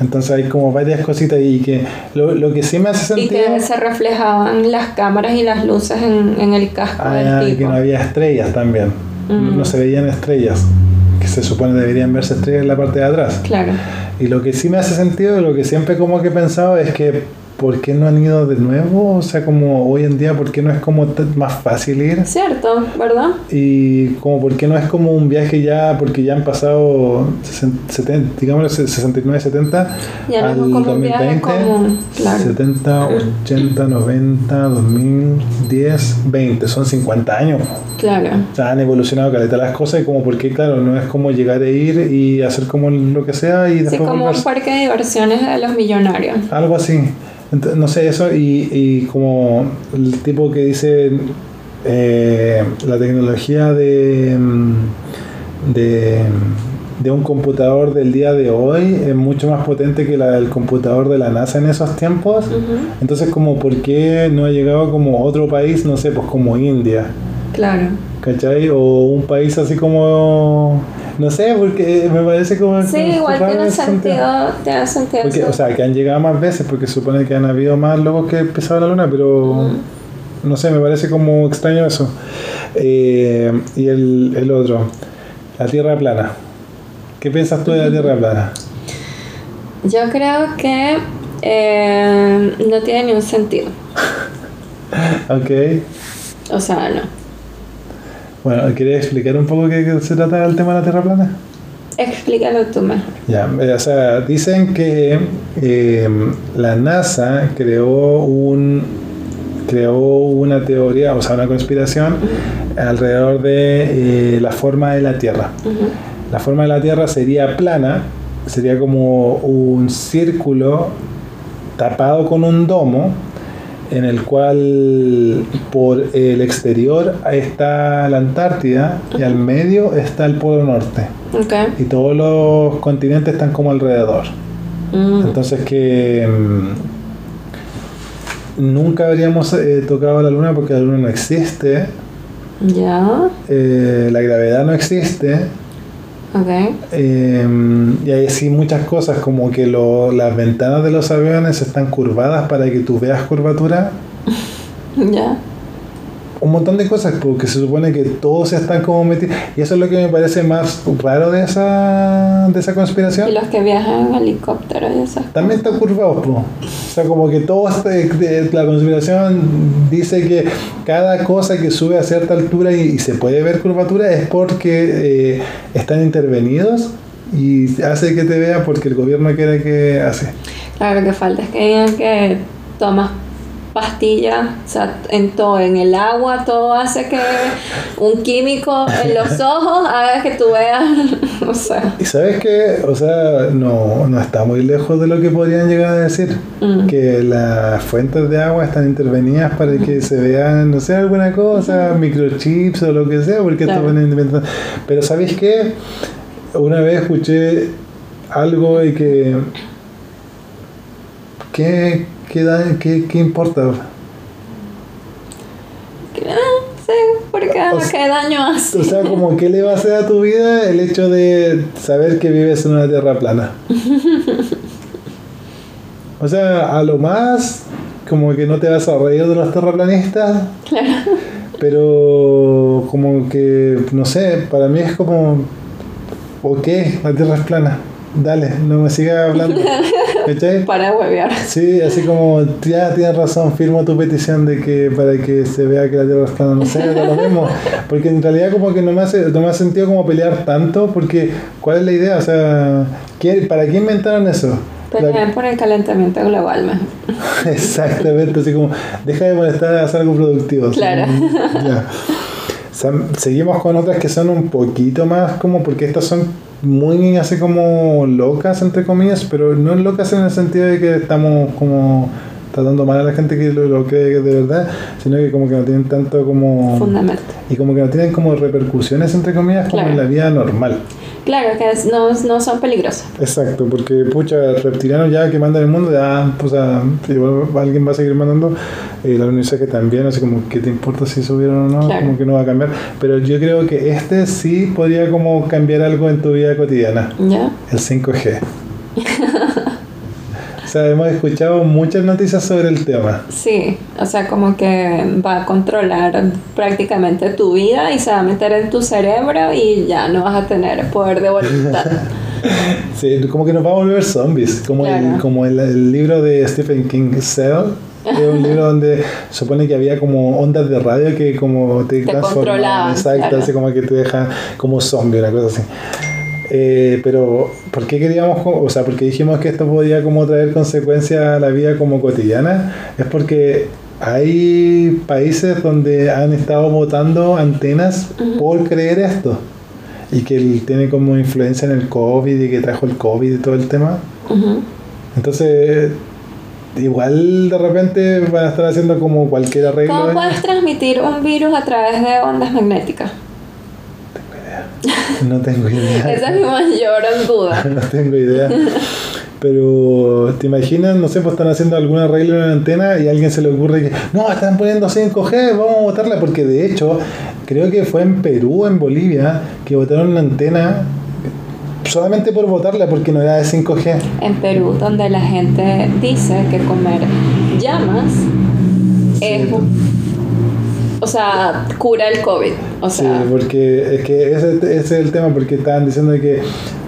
Speaker 1: Entonces hay como varias cositas y que lo, lo que sí me hace
Speaker 2: Y
Speaker 1: sentido
Speaker 2: que se reflejaban las cámaras y las luces en, en el casco
Speaker 1: ah,
Speaker 2: del
Speaker 1: que
Speaker 2: tipo.
Speaker 1: no había estrellas también.
Speaker 2: Mm.
Speaker 1: No se veían estrellas, que se supone deberían verse estrellas en la parte de atrás.
Speaker 2: Claro.
Speaker 1: Y lo que sí me hace sentido, lo que siempre como que he pensado es que ¿por qué no han ido de nuevo? O sea, como hoy en día, ¿por qué no es como más fácil ir?
Speaker 2: Cierto, ¿verdad?
Speaker 1: Y como por qué no es como un viaje ya, porque ya han pasado 60, 70, digamos 69, 70
Speaker 2: Ya no
Speaker 1: al
Speaker 2: como un viaje
Speaker 1: 2020,
Speaker 2: común, claro.
Speaker 1: 70, 80, 90, 2010, 20, son 50 años.
Speaker 2: Claro.
Speaker 1: O sea, han evolucionado caleta las cosas y como porque claro, no es como llegar a ir y hacer como lo que sea y
Speaker 2: Sí,
Speaker 1: después
Speaker 2: como un
Speaker 1: volverse.
Speaker 2: parque de diversiones de los millonarios.
Speaker 1: Algo así. No sé, eso y, y como el tipo que dice eh, la tecnología de, mm, de, de un computador del día de hoy es mucho más potente que la del computador de la NASA en esos tiempos. Entonces, como, ¿por qué no ha llegado como otro país, no sé, pues como India?
Speaker 2: Claro.
Speaker 1: ¿Cachai? O un país así como... No sé, porque me parece como...
Speaker 2: Sí, igual tiene sentido, tiene sentido.
Speaker 1: porque, o sea, que han llegado más veces, porque supone que han habido más locos que pisado la luna, pero no sé, me parece como extraño eso. Eh, y el, el otro, la Tierra plana. ¿Qué piensas tú de la Tierra plana?
Speaker 2: Yo creo que eh, no tiene ni un sentido. <laughs>
Speaker 1: Ok.
Speaker 2: O sea, no.
Speaker 1: Bueno, ¿quieres explicar un poco qué se trata el tema de la Tierra plana?
Speaker 2: Explícalo tú mejor.
Speaker 1: Ya, eh, o sea, dicen que eh, la NASA creó un creó una teoría, o sea, una conspiración alrededor de eh, la forma de la Tierra. La forma de la Tierra sería plana, sería como un círculo tapado con un domo en el cual por el exterior está la Antártida y al medio está el Polo Norte. Y todos los continentes están como alrededor.
Speaker 2: Mm,
Speaker 1: Entonces que mm, nunca habríamos eh, tocado la Luna porque la Luna no existe,
Speaker 2: Ya.
Speaker 1: eh, la gravedad no existe,
Speaker 2: Ok.
Speaker 1: Eh, y hay así muchas cosas como que lo- las ventanas de los aviones están curvadas para que tú veas curvatura. <laughs>
Speaker 2: Ya.
Speaker 1: Un montón de cosas porque se supone que todos están como metidos. Y eso es lo que me parece más raro de esa, de esa conspiración.
Speaker 2: Y los que viajan en helicóptero y esas
Speaker 1: También está curvado, po. O sea, como que todo este, de- la conspiración dice que cada cosa que sube a cierta altura y, y se puede ver curvatura es porque eh, están intervenidos y hace que te vea porque el gobierno quiere que hace.
Speaker 2: Claro, lo que falta es que digan que tomas pastillas, o sea, en todo, en el agua, todo hace que un químico en los <laughs> ojos haga que tú veas, <laughs> o sea,
Speaker 1: Y sabes que, o sea, no, no está muy lejos de lo que podrían llegar a decir.
Speaker 2: Mm.
Speaker 1: Que las fuentes de agua están intervenidas para que se vean, no sé, alguna cosa, microchips o lo que sea, porque
Speaker 2: Claro.
Speaker 1: van inventando. Pero ¿sabéis qué? Una vez escuché algo y que... ¿Qué, qué, da- qué, qué importa?
Speaker 2: que, sí, porque
Speaker 1: O
Speaker 2: daño hace.
Speaker 1: O sea, como qué le va a hacer a tu vida el hecho de saber que vives en una tierra plana. O sea, a lo más, como que no te vas a reír de los terraplanistas,
Speaker 2: Claro,
Speaker 1: pero como que, no sé, para mí es como, ok, la tierra es plana, dale, no me sigas hablando. <laughs> ¿Cachai?
Speaker 2: para huevear.
Speaker 1: Sí, así como, ya tienes razón, firmo tu petición de que para que se vea que la Tierra es plana, no sé, lo mismo. <laughs> Porque en realidad como que no me hace, no me hace sentido como pelear tanto, porque ¿cuál es la idea? O sea, ¿qué- ¿para qué inventaron eso? La-
Speaker 2: Pelean por el calentamiento global. <laughs>
Speaker 1: Exactamente, así como, deja de molestar a hacer algo productivo.
Speaker 2: Claro.
Speaker 1: ya. Seguimos con otras que son un poquito más como, porque estas son muy así como locas, entre comillas, pero no locas en el sentido de que estamos como tratando mal a la gente que lo, lo cree de verdad, sino que como que no tienen tanto como...
Speaker 2: Fundamento.
Speaker 1: Y como que no tienen como repercusiones, entre comillas, como
Speaker 2: Claro.
Speaker 1: en la vida normal.
Speaker 2: Claro, que no, no son peligrosos.
Speaker 1: Exacto, porque pucha, reptilianos ya que mandan el mundo, ya, pues igual alguien va a seguir mandando. Eh, la que también, así como, ¿qué te importa si subieron o no?
Speaker 2: Claro.
Speaker 1: Como que no va a cambiar. Pero yo creo que este sí podría como cambiar algo en tu vida cotidiana,
Speaker 2: ¿Ya?
Speaker 1: el 5G. Sea, hemos escuchado muchas noticias sobre el tema.
Speaker 2: Sí, o sea, como que va a controlar prácticamente tu vida y se va a meter en tu cerebro y ya no vas a tener poder de voluntad. <laughs>
Speaker 1: Sí, como que nos va a volver zombies, como, el, como el, el libro de Stephen King, Cell. Es un <laughs> libro donde supone que había como ondas de radio que como te,
Speaker 2: Te
Speaker 1: transformaban,
Speaker 2: controlaban,
Speaker 1: exacto,
Speaker 2: claro.
Speaker 1: así como que te dejan como zombie, una cosa así. Eh, pero, ¿por qué queríamos, o sea, porque dijimos que esto podía como traer consecuencias a la vida como cotidiana? Es porque hay países donde han estado botando antenas por creer esto y que él tiene como influencia en el COVID y que trajo el COVID y todo el tema. Entonces, igual de repente van a estar haciendo como cualquier arreglo.
Speaker 2: ¿Cómo puedes transmitir un virus a través de ondas magnéticas? <laughs>
Speaker 1: No tengo idea. <laughs>
Speaker 2: Esa es mi mayor duda. <laughs>
Speaker 1: no tengo idea. Pero, ¿te imaginas? No sé, pues están haciendo algún arreglo en la antena y a alguien se le ocurre que, no, están poniendo 5G, vamos a botarla. Porque de hecho, creo que fue en Perú, en Bolivia, que botaron una antena solamente por botarla porque no era de 5G.
Speaker 2: En Perú, donde la gente dice que comer llamas es. O sea, cura el COVID. O
Speaker 1: Sí,
Speaker 2: sea,
Speaker 1: porque es que ese, ese es el tema, porque estaban diciendo que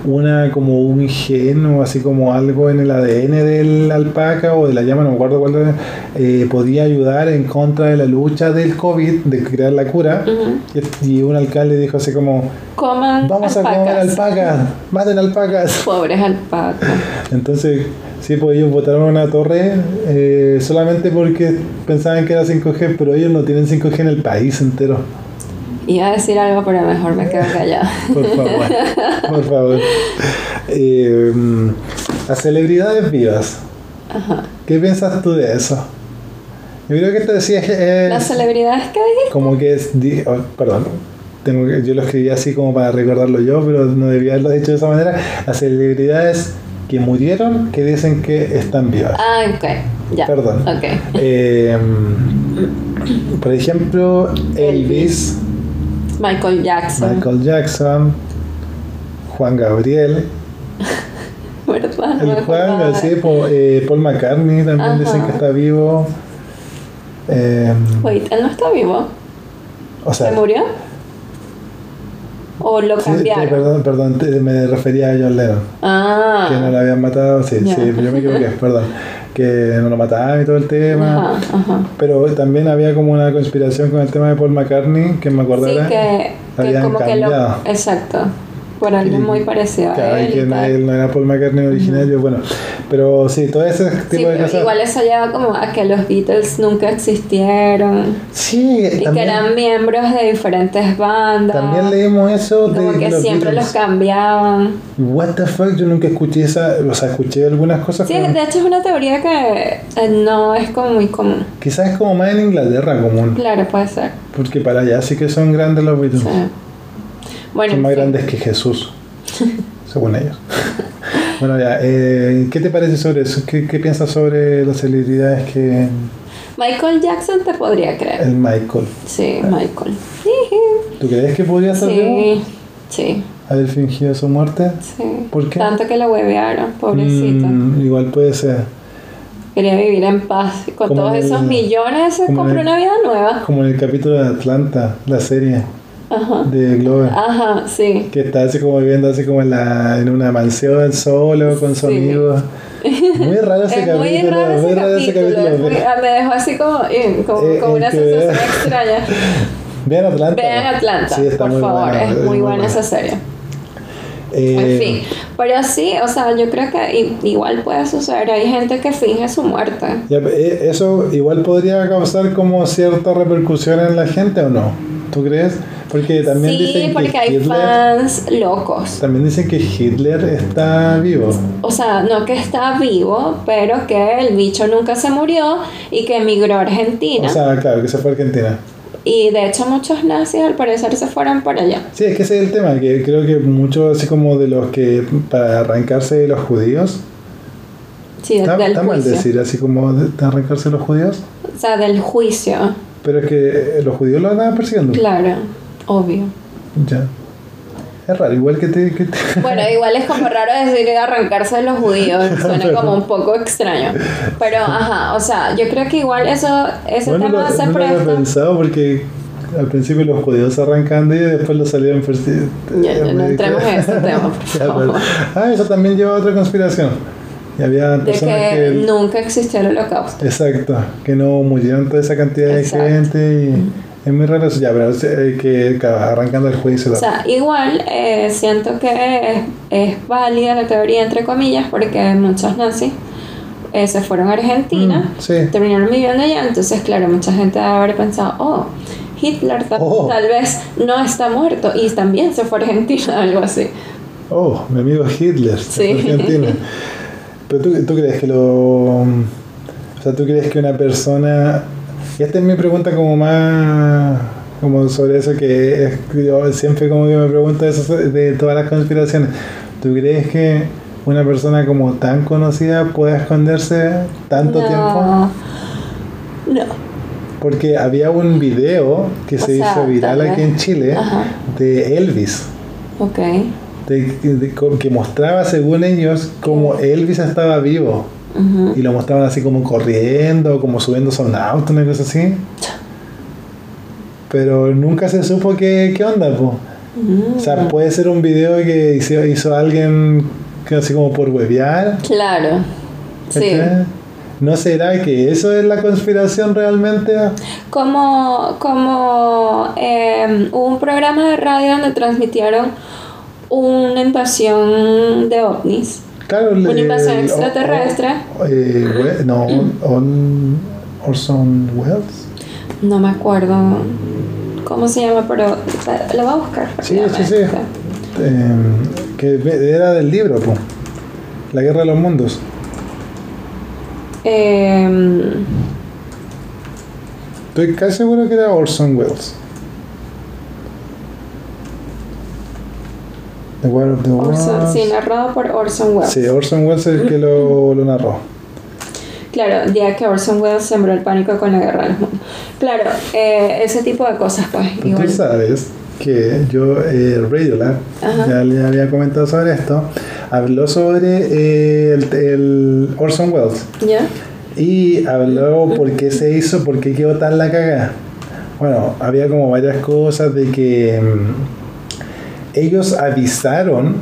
Speaker 1: una como un gen o así como algo en el ADN del alpaca o de la llama, no me acuerdo cuál era, eh, podía ayudar en contra de la lucha del COVID, de crear la cura. Y un alcalde dijo así como,
Speaker 2: coman
Speaker 1: vamos a comer
Speaker 2: alpacas,
Speaker 1: maten alpacas.
Speaker 2: Pobres alpacas.
Speaker 1: Entonces, Sí, pues ellos votaron una torre eh, solamente porque pensaban que era 5G, pero ellos no tienen 5G en el país entero.
Speaker 2: Iba a decir algo, pero mejor me quedo callada.
Speaker 1: Por favor, por favor. Eh, las celebridades vivas.
Speaker 2: Ajá.
Speaker 1: ¿Qué piensas tú de eso? Yo creo que esto decía es
Speaker 2: Las celebridades que dijiste.
Speaker 1: como que es, oh, perdón, tengo yo lo escribí así como para recordarlo yo, pero no debía haberlo dicho de esa manera. Las celebridades que murieron que dicen que están vivas.
Speaker 2: Ah, ok. Ya.
Speaker 1: Perdón.
Speaker 2: Ok.
Speaker 1: Eh, por ejemplo, Elvis,
Speaker 2: Michael Jackson.
Speaker 1: Michael Jackson, Juan Gabriel, <laughs>
Speaker 2: ¿Verdad?
Speaker 1: El Juan,
Speaker 2: acordaba.
Speaker 1: sí, po- eh, Paul McCartney también
Speaker 2: Ajá.
Speaker 1: dicen que está vivo. Eh,
Speaker 2: Wait, él no está vivo.
Speaker 1: o sea,
Speaker 2: ¿Se murió? ¿O lo
Speaker 1: sí, sí,
Speaker 2: cambiaron?
Speaker 1: perdón, perdón, te- me refería a John Lennon.
Speaker 2: ah.
Speaker 1: Que no lo habían matado, sí,
Speaker 2: Ya.
Speaker 1: sí, yo me equivoqué, <laughs> perdón. Que no lo mataban y todo el tema.
Speaker 2: Ajá, ajá.
Speaker 1: Pero también había como una conspiración con el tema de Paul McCartney, que me acuerdo
Speaker 2: Sí, que, que como que lo.
Speaker 1: cambiado.
Speaker 2: Exacto. Por
Speaker 1: Y-
Speaker 2: muy parecido a
Speaker 1: Claro, y
Speaker 2: él.
Speaker 1: que
Speaker 2: y tal.
Speaker 1: él no era Paul McCartney originario, bueno. Pero sí, todo ese tipo
Speaker 2: Sí,
Speaker 1: de cosas.
Speaker 2: igual eso lleva como a que los Beatles nunca existieron
Speaker 1: Sí,
Speaker 2: y que
Speaker 1: también,
Speaker 2: eran miembros de diferentes bandas.
Speaker 1: también leímos eso de
Speaker 2: como que
Speaker 1: los
Speaker 2: siempre
Speaker 1: Beatles.
Speaker 2: los cambiaban.
Speaker 1: What the fuck, yo nunca escuché esa, o sea, escuché algunas cosas,
Speaker 2: Sí,
Speaker 1: pero
Speaker 2: de hecho es una teoría que eh, no es como muy común.
Speaker 1: quizás es como más en Inglaterra común,
Speaker 2: Claro, puede ser.
Speaker 1: porque para allá sí que son grandes los Beatles.
Speaker 2: Sí. Bueno,
Speaker 1: Son más grandes que Jesús, <laughs> según ellos. <laughs> bueno, ya, eh, ¿qué te parece sobre eso? ¿Qué, qué piensas sobre las celebridades que...
Speaker 2: Michael Jackson te podría creer.
Speaker 1: El Michael.
Speaker 2: Sí, Michael.
Speaker 1: ¿Tú crees que podría ser?
Speaker 2: Sí, sí,
Speaker 1: haber fingido su muerte?
Speaker 2: sí.
Speaker 1: ¿Por qué?
Speaker 2: Tanto que lo huevearon, pobrecito.
Speaker 1: Mm, igual puede ser.
Speaker 2: Quería vivir en paz. Con
Speaker 1: Como
Speaker 2: todos
Speaker 1: el-
Speaker 2: esos millones se compró una vida nueva.
Speaker 1: Como en el capítulo de Atlanta, la serie
Speaker 2: Ajá.
Speaker 1: de Glover.
Speaker 2: Ajá, sí.
Speaker 1: Que está así como viviendo así como en, la, en una mansión solo con su
Speaker 2: Sí.
Speaker 1: amigo. Muy raro ese <laughs>
Speaker 2: Es
Speaker 1: capítulo.
Speaker 2: muy raro ese
Speaker 1: muy raro ese
Speaker 2: capítulo. es
Speaker 1: capítulo.
Speaker 2: muy- me dejó así como, eh, como,
Speaker 1: Eh,
Speaker 2: como
Speaker 1: eh,
Speaker 2: una
Speaker 1: que-
Speaker 2: sensación extraña. <laughs>
Speaker 1: Vean Atlanta.
Speaker 2: Vean Atlanta,
Speaker 1: Sí,
Speaker 2: por
Speaker 1: muy
Speaker 2: favor.
Speaker 1: buena,
Speaker 2: es muy buena esa serie.
Speaker 1: Eh,
Speaker 2: En fin, pero sí, o sea, yo creo que igual puede suceder. Hay gente que finge su muerte.
Speaker 1: eh, eso igual podría causar como cierta repercusión en la gente o no. ¿Tú crees? Porque también
Speaker 2: sí,
Speaker 1: dicen
Speaker 2: porque
Speaker 1: que
Speaker 2: hay
Speaker 1: Hitler,
Speaker 2: fans locos.
Speaker 1: también dicen que Hitler está vivo.
Speaker 2: O sea, no que está vivo, pero que el bicho nunca se murió y que emigró a Argentina.
Speaker 1: O sea, claro, que se fue a Argentina.
Speaker 2: y de hecho muchos nazis al parecer se fueron para allá.
Speaker 1: Sí, es que ese es el tema, que creo que muchos así como de los que para arrancarse de los judíos,
Speaker 2: Sí,
Speaker 1: está,
Speaker 2: del
Speaker 1: está mal decir así como de, de arrancarse de los judíos,
Speaker 2: O sea, del juicio.
Speaker 1: Pero es que los judíos lo andaban persiguiendo.
Speaker 2: Claro, obvio.
Speaker 1: Ya. Es raro, igual que te... Que te-
Speaker 2: Bueno, igual es como raro decir arrancarse de los judíos, <laughs> suena como un poco extraño. Pero, ajá, o sea, yo creo que igual eso, ese
Speaker 1: bueno,
Speaker 2: tema
Speaker 1: lo,
Speaker 2: se
Speaker 1: no lo había pensado porque al principio los judíos ellos y después los salieron persiguiendo.
Speaker 2: Ya, ya, no entremos en ese tema, <laughs> por
Speaker 1: Ya,
Speaker 2: favor.
Speaker 1: Ah, eso también lleva a otra conspiración. Y había
Speaker 2: De
Speaker 1: personas
Speaker 2: que
Speaker 1: que...
Speaker 2: nunca existió el holocausto.
Speaker 1: Exacto, que no murieron toda esa cantidad de
Speaker 2: Exacto.
Speaker 1: gente y es muy raro eso. Ya, pero hay que arrancando el juicio.
Speaker 2: O sea, igual eh, siento que es, es válida la teoría, entre comillas, porque muchos nazis eh, se fueron a Argentina,
Speaker 1: Mm, sí.
Speaker 2: terminaron viviendo allá, entonces, claro, mucha gente debe haber pensado, oh, Hitler ta-
Speaker 1: Oh.
Speaker 2: tal vez no está muerto y también se fue a Argentina, <laughs> algo así.
Speaker 1: Oh, mi amigo Hitler,
Speaker 2: Sí.
Speaker 1: de Argentina. <laughs> Pero tú, tú crees que lo. O sea, tú crees que una persona. Y esta es mi pregunta como más. Como sobre eso que es, yo siempre como que me pregunto eso de todas las conspiraciones. ¿Tú crees que una persona como tan conocida puede esconderse tanto
Speaker 2: no,
Speaker 1: tiempo?
Speaker 2: No.
Speaker 1: Porque había un video que
Speaker 2: O
Speaker 1: se
Speaker 2: sea,
Speaker 1: hizo viral aquí en Chile
Speaker 2: Ajá.
Speaker 1: de Elvis.
Speaker 2: Ok.
Speaker 1: De- de- que mostraba según ellos como Elvis estaba vivo
Speaker 2: Ujú.
Speaker 1: y lo mostraban así como corriendo como subiéndose a un auto una cosa así pero nunca se supo qué, qué onda po.
Speaker 2: Mm.
Speaker 1: o sea puede ser un video que hizo, hizo alguien así como por huevear
Speaker 2: Claro. Sí.
Speaker 1: ¿no será que eso es la conspiración realmente?
Speaker 2: Como, como eh, hubo un programa de radio donde transmitieron una invasión de ovnis.
Speaker 1: Claro,
Speaker 2: Una
Speaker 1: el-
Speaker 2: invasión extraterrestre.
Speaker 1: o- eh, no, on, Orson Welles.
Speaker 2: No me acuerdo cómo se llama, pero lo voy a buscar.
Speaker 1: Sí, sí, sí. Eh, que era del libro, po. La guerra de los mundos.
Speaker 2: Em,
Speaker 1: Estoy casi seguro que era Orson Welles. The War of the
Speaker 2: Orson- sí, narrado por Orson Welles.
Speaker 1: Sí, Orson Welles es el que lo, lo narró.
Speaker 2: Claro, día que Orson Welles sembró el pánico con la guerra de los mundos. Claro, eh, ese tipo de cosas, pues.
Speaker 1: Tú
Speaker 2: Igual.
Speaker 1: sabes que yo, eh, Radiolab,
Speaker 2: Ajá.
Speaker 1: ya le había comentado sobre esto, habló sobre eh, el, el Orson Welles
Speaker 2: ¿Ya?
Speaker 1: y habló por qué se hizo, por qué quedó tan la cagada. Bueno, había como varias cosas de que mm, ellos avisaron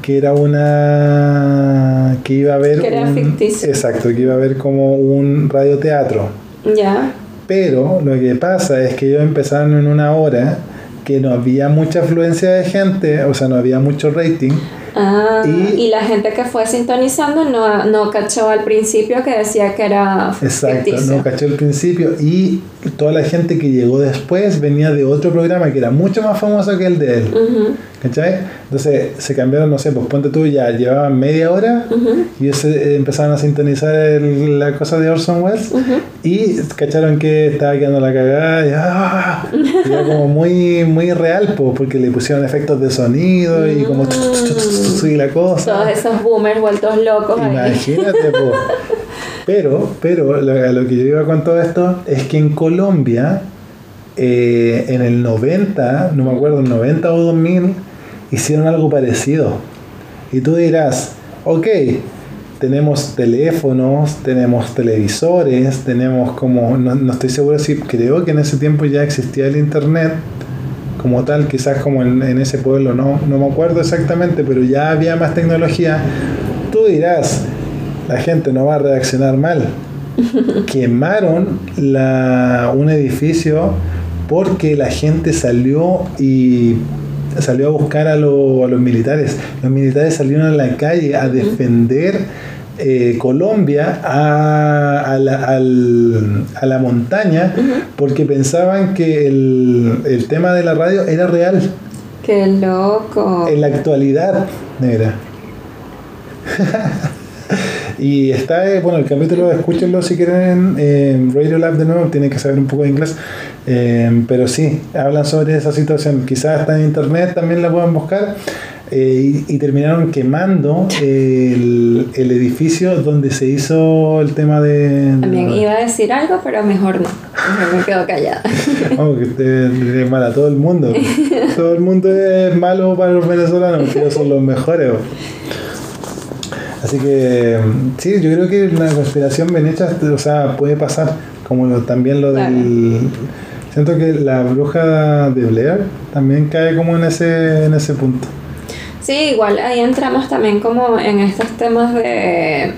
Speaker 1: que era una que iba a haber
Speaker 2: Que era
Speaker 1: un-
Speaker 2: ficticio.
Speaker 1: exacto que iba a haber como un radioteatro
Speaker 2: ¿Ya?
Speaker 1: pero lo que pasa es que ellos empezaron en una hora que no había mucha afluencia de gente, o sea, no había mucho rating.
Speaker 2: Ah,
Speaker 1: Y-
Speaker 2: y, la gente que fue sintonizando no, no cachó al principio que decía que era
Speaker 1: Exacto,
Speaker 2: ficticio.
Speaker 1: no caché el principio. Y toda la gente que llegó después venía de otro programa que era mucho más famoso que el de él.
Speaker 2: Ujú,
Speaker 1: ¿Cachai? Entonces se cambiaron, no sé, pues ponte tú, ya llevaban media hora y ellos eh, empezaron a sintonizar el- la cosa de Orson Welles y cacharon que estaba quedando la cagada y, ¡ah! Y era como muy, muy real, po, porque le pusieron efectos de sonido y como y la cosa.
Speaker 2: Todos esos boomers vueltos locos.
Speaker 1: Imagínate, po. <laughs> Pero, pero lo, que yo iba con todo esto es que en Colombia, eh, en el 90, no me acuerdo, en 90 o 2000, hicieron algo parecido. Y tú dirás, ok, tenemos teléfonos, tenemos televisores, tenemos como, no, no estoy seguro si, creo que en ese tiempo ya existía el internet como tal, quizás como en, en ese pueblo, no, no me acuerdo exactamente, pero ya había más tecnología. Tú dirás, la gente no va a reaccionar mal. <laughs> Quemaron la, un edificio porque la gente salió y salió a buscar a, lo- a los militares. Los militares salieron a la calle a defender eh, Colombia a, a la, al- a la montaña porque pensaban que el, el tema de la radio era real
Speaker 2: Qué loco.
Speaker 1: en la actualidad, negra. <laughs> y está, eh, bueno, el capítulo, escúchenlo si quieren en Radio Lab de nuevo, tienen que saber un poco de inglés. Eh, pero sí, hablan sobre esa situación. Quizás está en internet, también la puedan buscar. Eh, y, y terminaron quemando el, el edificio donde se hizo el tema de. de-
Speaker 2: También iba a decir algo, pero mejor no. Mejor me quedo callada.
Speaker 1: Vamos, <laughs> que usted es mal a todo el mundo. <laughs> todo el mundo es malo para los venezolanos, porque ellos son los mejores. bo. Así que, sí, yo creo que una conspiración bien hecha, o sea, puede pasar, como también lo del... Siento que la bruja de Blair también cae como en ese, en ese punto.
Speaker 2: Sí, igual ahí entramos también como en estos temas de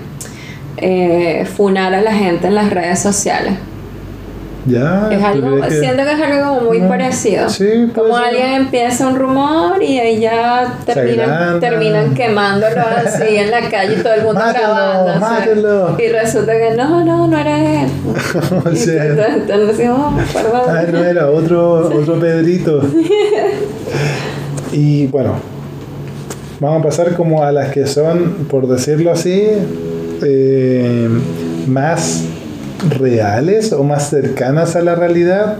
Speaker 2: eh, funar a la gente en las redes sociales.
Speaker 1: Ya,
Speaker 2: es
Speaker 1: ¿tú
Speaker 2: algo,
Speaker 1: que-
Speaker 2: siento que es algo como muy
Speaker 1: No,
Speaker 2: parecido.
Speaker 1: sí,
Speaker 2: como
Speaker 1: ser.
Speaker 2: alguien empieza un rumor y ahí ya terminan, terminan quemándolo así en la calle y todo el mundo
Speaker 1: Mátelo,
Speaker 2: grabando. Y resulta que no, no, no era él. <laughs>
Speaker 1: O sea,
Speaker 2: entonces oh, perdón.
Speaker 1: Ah, no era otro, otro Pedrito. <laughs> Y bueno, vamos a pasar como a las que son, por decirlo así, eh, más reales o más cercanas a la realidad,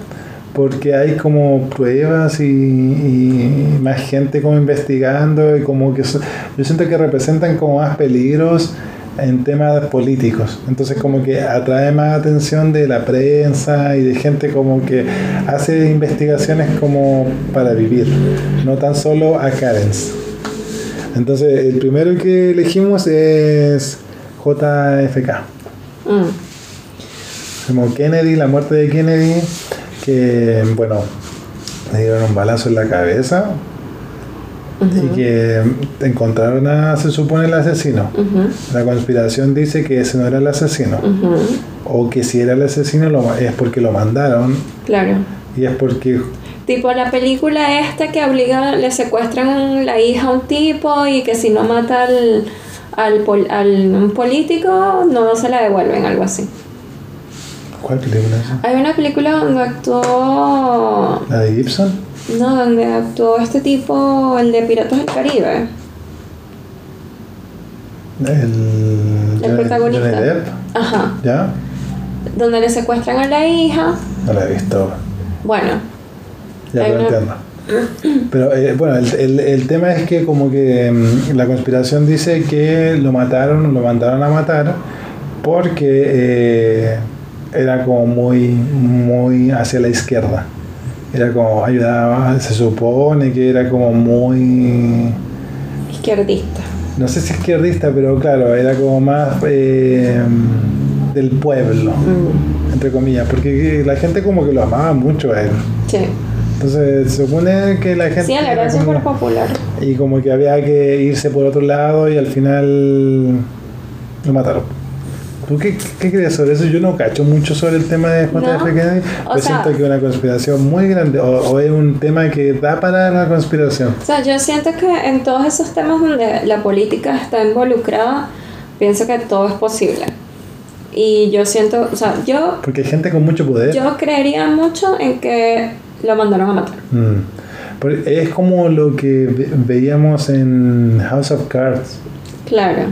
Speaker 1: porque hay como pruebas y, más gente como investigando y como que yo siento que representan como más peligros en temas políticos. Entonces como que atrae más atención de la prensa y de gente como que hace investigaciones como para vivir, no tan solo a Karens. Entonces el primero que elegimos es JFK.
Speaker 2: Mm.
Speaker 1: Como Kennedy, la muerte de Kennedy, que bueno, le dieron un balazo en la cabeza y que encontraron a, se supone, el asesino. La conspiración dice que ese no era el asesino, o que si era el asesino lo, es porque lo mandaron
Speaker 2: Claro.
Speaker 1: y es porque
Speaker 2: Tipo la película esta que obliga, le secuestran la hija a un tipo y que si no mata al, al, pol- al un político no se la devuelven, algo así.
Speaker 1: ¿Cuál película es?
Speaker 2: Hay una película donde actuó.
Speaker 1: ¿La de Gibson?
Speaker 2: No, donde actuó este tipo, el de Piratas del Caribe.
Speaker 1: El,
Speaker 2: El protagonista.
Speaker 1: Johnny Depp.
Speaker 2: Ajá.
Speaker 1: ¿Ya?
Speaker 2: Donde le secuestran a la hija.
Speaker 1: No la he visto.
Speaker 2: Bueno,
Speaker 1: Ya lo entiendo. Pero eh, bueno, el, el, el tema es que como que mm, la conspiración dice que lo mataron, lo mandaron a matar porque eh, era como muy, muy hacia la izquierda. Era como ayudaba, se supone que era como muy,
Speaker 2: izquierdista.
Speaker 1: no sé si izquierdista, pero claro, era como más eh, del pueblo,
Speaker 2: Mm,
Speaker 1: entre comillas, porque la gente como que lo amaba mucho a él.
Speaker 2: Sí.
Speaker 1: Entonces se supone que la gente...
Speaker 2: Sí, él era súper popular.
Speaker 1: y como que había que irse por otro lado y al final lo mataron. ¿Tú qué, qué crees sobre eso? Yo no cacho mucho sobre el tema de JF
Speaker 2: No,
Speaker 1: Kennedy.
Speaker 2: o
Speaker 1: Yo
Speaker 2: sea-
Speaker 1: siento que es una conspiración muy grande o, o es un tema que da para la conspiración.
Speaker 2: O sea, yo siento que en todos esos temas donde la política está involucrada, pienso que todo es posible. Y yo siento, o sea, yo,
Speaker 1: Porque hay gente con mucho poder.
Speaker 2: yo creería mucho en que lo mandaron a matar.
Speaker 1: Mm. Es como lo que ve- veíamos en House of Cards.
Speaker 2: Claro.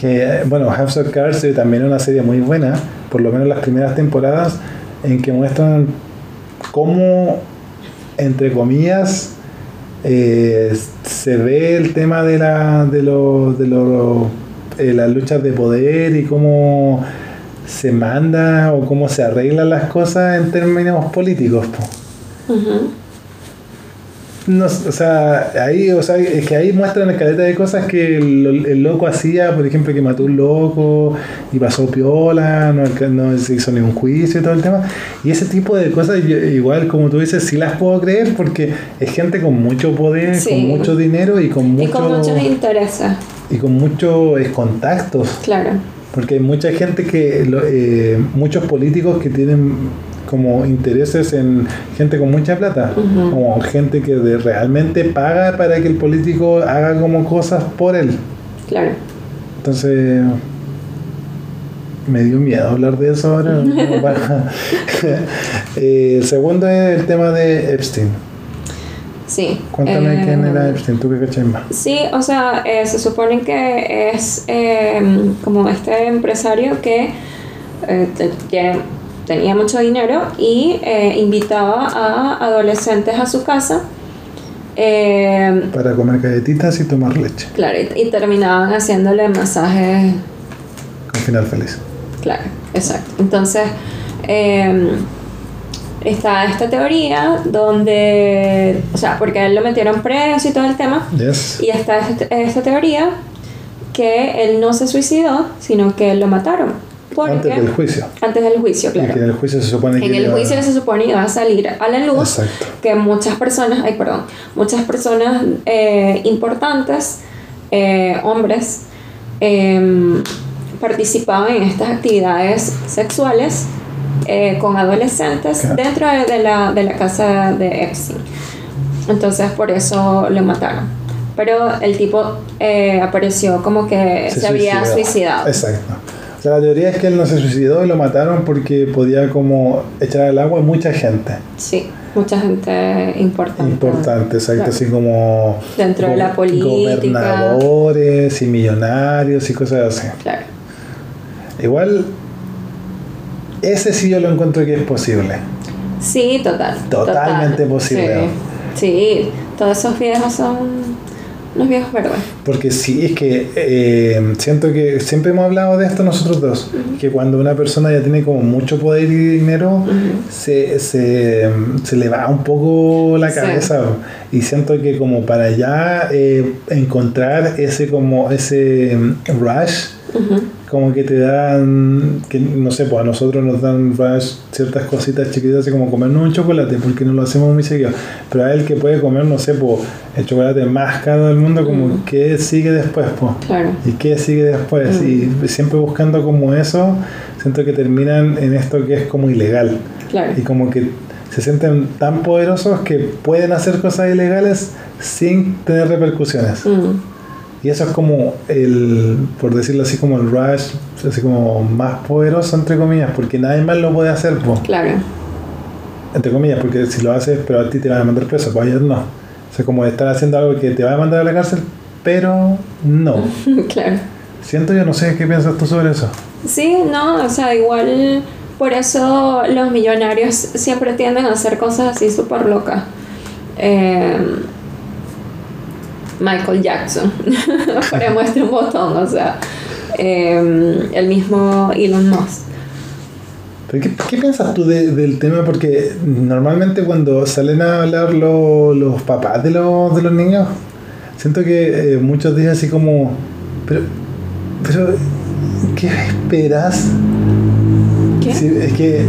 Speaker 1: Que, bueno, House of Cards también es una serie muy buena, por lo menos las primeras temporadas, en que muestran cómo, entre comillas, eh, se ve el tema de, la, de, lo, de lo, eh, las luchas de poder y cómo se manda o cómo se arreglan las cosas en términos políticos. po.
Speaker 2: Ujú.
Speaker 1: No, o sea, ahí, o sea, es que ahí muestran escaleta de cosas que el, el loco hacía, por ejemplo, que mató un loco y pasó piola, no, no se hizo ningún juicio y todo el tema. Y ese tipo de cosas, yo- igual como tú dices, sí las puedo creer porque es gente con mucho poder,
Speaker 2: Sí.
Speaker 1: con mucho dinero y con
Speaker 2: Y
Speaker 1: mucho
Speaker 2: con muchos intereses.
Speaker 1: y con muchos contactos.
Speaker 2: Claro.
Speaker 1: Porque hay mucha gente que, eh, muchos políticos que tienen como intereses en gente con mucha plata, como gente que de- realmente paga para que el político haga como cosas por él.
Speaker 2: Claro.
Speaker 1: Entonces, me dio miedo hablar de eso ahora. <laughs> para- <laughs> Eh, el segundo es el tema de Epstein.
Speaker 2: Sí.
Speaker 1: Cuéntame
Speaker 2: Eh,
Speaker 1: quién era Epstein, tú que cachai más.
Speaker 2: Sí, o sea, eh, se supone que es eh, como este empresario que eh, tiene- tenía mucho dinero y eh, invitaba a adolescentes a su casa. eh,
Speaker 1: Para comer galletitas y tomar leche,
Speaker 2: claro, y, y terminaban haciéndole masajes.
Speaker 1: con final feliz.
Speaker 2: Claro, exacto. Entonces, eh, está esta teoría donde, o sea, porque a él lo metieron preso y todo el tema.
Speaker 1: Yes.
Speaker 2: Y está esta, esta teoría que él no se suicidó, sino que lo mataron.
Speaker 1: Antes del juicio.
Speaker 2: Antes del juicio,
Speaker 1: que en
Speaker 2: claro.
Speaker 1: el juicio se supone que
Speaker 2: En el se supone iba a salir a la luz
Speaker 1: Exacto.
Speaker 2: que muchas personas, ay perdón, muchas personas eh, importantes, eh, hombres, em, participaban en estas actividades sexuales eh, con adolescentes
Speaker 1: Claro.
Speaker 2: dentro de, de la, de la casa de Epstein. Entonces por eso lo mataron. Pero el tipo eh, apareció como que se, había
Speaker 1: suicidó.
Speaker 2: suicidado.
Speaker 1: Exacto. Sea, la teoría es que él no se suicidó y lo mataron porque podía como echar al agua a mucha gente.
Speaker 2: Sí, mucha gente importante.
Speaker 1: Importante, exacto.
Speaker 2: Claro.
Speaker 1: Así como
Speaker 2: Dentro de la política.
Speaker 1: gobernadores y millonarios y cosas así.
Speaker 2: Claro.
Speaker 1: Igual, ese sí yo lo encuentro que es posible.
Speaker 2: Sí, total.
Speaker 1: Totalmente
Speaker 2: total.
Speaker 1: posible.
Speaker 2: Sí, sí, todos esos viejos son unos viejos verdes.
Speaker 1: Porque sí, es que eh, siento que siempre hemos hablado de esto nosotros dos, que cuando una persona ya tiene como mucho poder y dinero, se, se, se le va un poco la
Speaker 2: Sí.
Speaker 1: cabeza. Y siento que como para ya eh, encontrar ese como ese mm, rush. Como que te dan, que no sé, pues a nosotros nos dan ciertas cositas chiquitas, así como comernos un chocolate, porque no lo hacemos muy seguido. Pero a él que puede comer, no sé, pues el chocolate más caro del mundo, como
Speaker 2: Mm.
Speaker 1: qué sigue después, pues.
Speaker 2: Claro.
Speaker 1: ¿Y qué sigue después?
Speaker 2: Mm.
Speaker 1: Y siempre buscando como eso, siento que terminan en esto que es como ilegal.
Speaker 2: Claro.
Speaker 1: Y como que se sienten tan poderosos que pueden hacer cosas ilegales sin tener repercusiones.
Speaker 2: Mm,
Speaker 1: Y eso es como el, por decirlo así, como el rush, así como más poderoso, entre comillas, porque nadie más lo puede hacer, pues.
Speaker 2: Claro.
Speaker 1: Entre comillas, porque si lo haces, pero a ti te van a mandar preso, pues a ellos no. O sea, como estar haciendo algo que te va a mandar a la cárcel, pero no. <laughs>
Speaker 2: claro.
Speaker 1: Siento yo, no sé qué piensas tú sobre eso.
Speaker 2: Sí, no, o sea, igual por eso los millonarios siempre tienden a hacer cosas así súper locas. Eh, Michael Jackson, <laughs> para muestra un botón, o sea, eh, el mismo Elon Musk.
Speaker 1: ¿Pero qué, qué piensas tú de- del tema? Porque normalmente cuando salen a hablar lo- los papás de, los de los niños, siento que eh, muchos dicen así como, pero, pero ¿qué esperas? Es que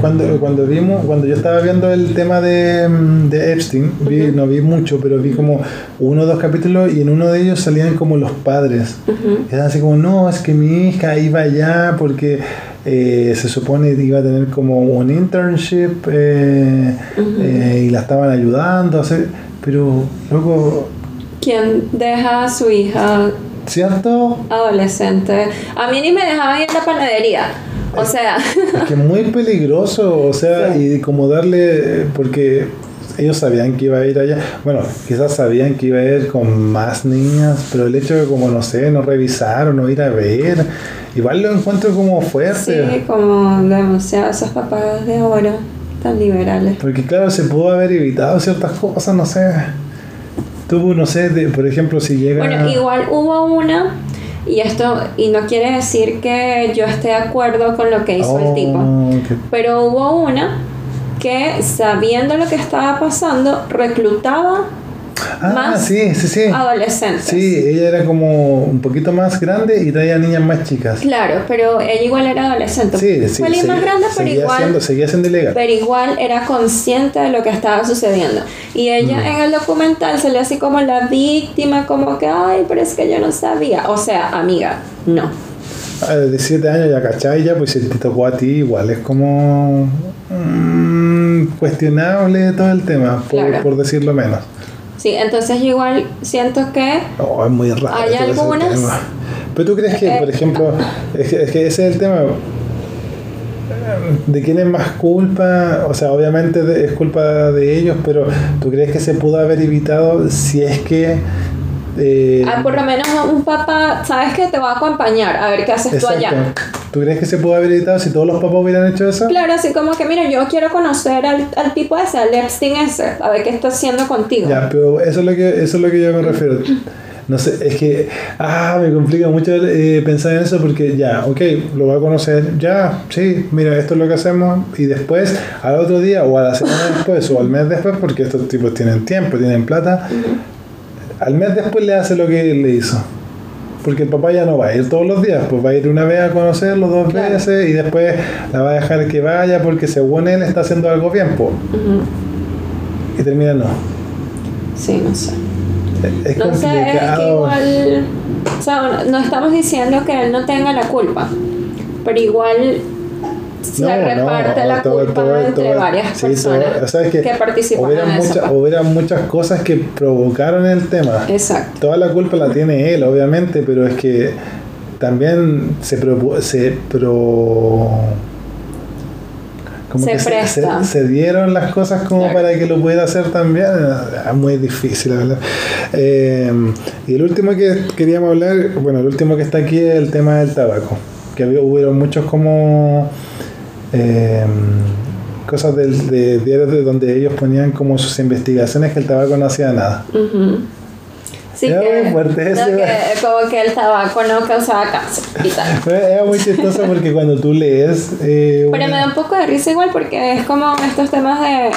Speaker 1: cuando, cuando vimos, cuando yo estaba viendo el tema de, mm, de Epstein, vi- no vi mucho, pero vi como uno o dos capítulos y en uno de ellos salían como los padres.
Speaker 2: Ujú.
Speaker 1: Eran así como, no, es que mi hija iba allá porque eh, se supone que iba a tener como un internship eh, eh, y la estaban ayudando a hacer, pero luego,
Speaker 2: ¿Quién deja a su hija
Speaker 1: ¿cierto?
Speaker 2: adolescente? A mí ni me dejaban ir a la panadería. O sea,
Speaker 1: Es que muy peligroso, o sea, <laughs>
Speaker 2: Sí.
Speaker 1: y como darle, porque ellos sabían que iba a ir allá, bueno, quizás sabían que iba a ir con más niñas, pero el hecho de como, no sé, no revisar o no ir a ver, igual lo encuentro como
Speaker 2: sí,
Speaker 1: fuerte.
Speaker 2: como demasiado esos papás de oro tan liberales.
Speaker 1: Porque claro, se pudo haber evitado ciertas cosas, no sé. Tú, no sé, de- por ejemplo, si llega...
Speaker 2: Bueno, igual hubo una, y esto, y no quiere decir que yo esté de acuerdo con lo que hizo el tipo,
Speaker 1: Oh, que-
Speaker 2: pero hubo una que sabiendo lo que estaba pasando, reclutaba
Speaker 1: Ah,
Speaker 2: Más
Speaker 1: sí, sí, sí.
Speaker 2: adolescentes.
Speaker 1: Sí, ella era como un poquito más grande y traía niñas más chicas.
Speaker 2: Claro, pero ella igual era adolescente.
Speaker 1: Sí, sí. Seguía-
Speaker 2: más grande, pero igual,
Speaker 1: Siendo, seguía siendo ilegal.
Speaker 2: pero igual era consciente de lo que estaba sucediendo. Y ella
Speaker 1: Mm.
Speaker 2: en el documental le así como la víctima, como que, ay, pero es que yo no sabía. O sea, amiga, no.
Speaker 1: A los 17 años ya cachai, ya, pues si te tocó a ti, igual es como mm, cuestionable todo el tema, por,
Speaker 2: Claro.
Speaker 1: por decirlo menos.
Speaker 2: Sí, entonces igual siento que
Speaker 1: Oh, es muy raro.
Speaker 2: Hay algunas-.
Speaker 1: Pero tú crees que,
Speaker 2: Eh,
Speaker 1: por ejemplo, es que, es que ese es el tema. ¿De quién es más culpa? O sea, obviamente es culpa de ellos, pero ¿tú crees que se pudo haber evitado si es que... eh,
Speaker 2: ah, por lo menos un papá, sabes que te va a acompañar a ver qué haces tú allá.
Speaker 1: ¿Tú crees que se pudo haber evitado si todos los papás hubieran hecho eso?
Speaker 2: Claro, así como que, mira, yo quiero conocer al, al tipo ese, al Epstein ese, a ver qué está haciendo contigo.
Speaker 1: Ya, pero eso es lo que, eso es lo que yo me refiero. No sé, es que, ah, me complica mucho eh, pensar en eso porque ya, ok, lo voy a conocer, ya, sí, mira, esto es lo que hacemos y después, al otro día o a la semana después o al mes después, porque estos tipos tienen tiempo, tienen plata, al mes después le hace lo que le hizo. Porque el papá ya no va a ir todos los días, pues va a ir una vez a conocerlo, dos
Speaker 2: Claro.
Speaker 1: veces y después la va a dejar que vaya porque según él está haciendo algo bien, pues. Y termina no.
Speaker 2: Sí, no sé.
Speaker 1: Es
Speaker 2: No sé, es que
Speaker 1: complicado.
Speaker 2: igual, o sea, no estamos diciendo que él no tenga la culpa, pero igual se
Speaker 1: No, no,
Speaker 2: reparte la
Speaker 1: todo-
Speaker 2: culpa
Speaker 1: todo-
Speaker 2: entre
Speaker 1: todo-
Speaker 2: varias
Speaker 1: sí,
Speaker 2: personas
Speaker 1: o sea, es que
Speaker 2: participaron en
Speaker 1: muchas,
Speaker 2: esa
Speaker 1: hubieran muchas cosas que provocaron el tema.
Speaker 2: Exacto.
Speaker 1: Toda la culpa la tiene él, obviamente, pero es que también se, propu- se pro como
Speaker 2: Se
Speaker 1: que
Speaker 2: presta.
Speaker 1: se, se dieron las cosas como
Speaker 2: Claro.
Speaker 1: para que lo pudiera hacer también. Es muy difícil, la verdad. Eh, y el último que queríamos hablar, bueno, el último que está aquí es el tema del tabaco. Que había, hubieron muchos como eh, cosas de diarios de donde ellos ponían como sus investigaciones que el tabaco no hacía nada.
Speaker 2: Sí,
Speaker 1: Era
Speaker 2: que,
Speaker 1: muy fuerte
Speaker 2: no,
Speaker 1: ese,
Speaker 2: que- como que el tabaco no causaba cáncer y tal. <laughs>
Speaker 1: Fue- Era muy chistoso porque cuando tú lees... eh,
Speaker 2: Pero
Speaker 1: una-
Speaker 2: me da un poco de risa igual porque es como estos temas de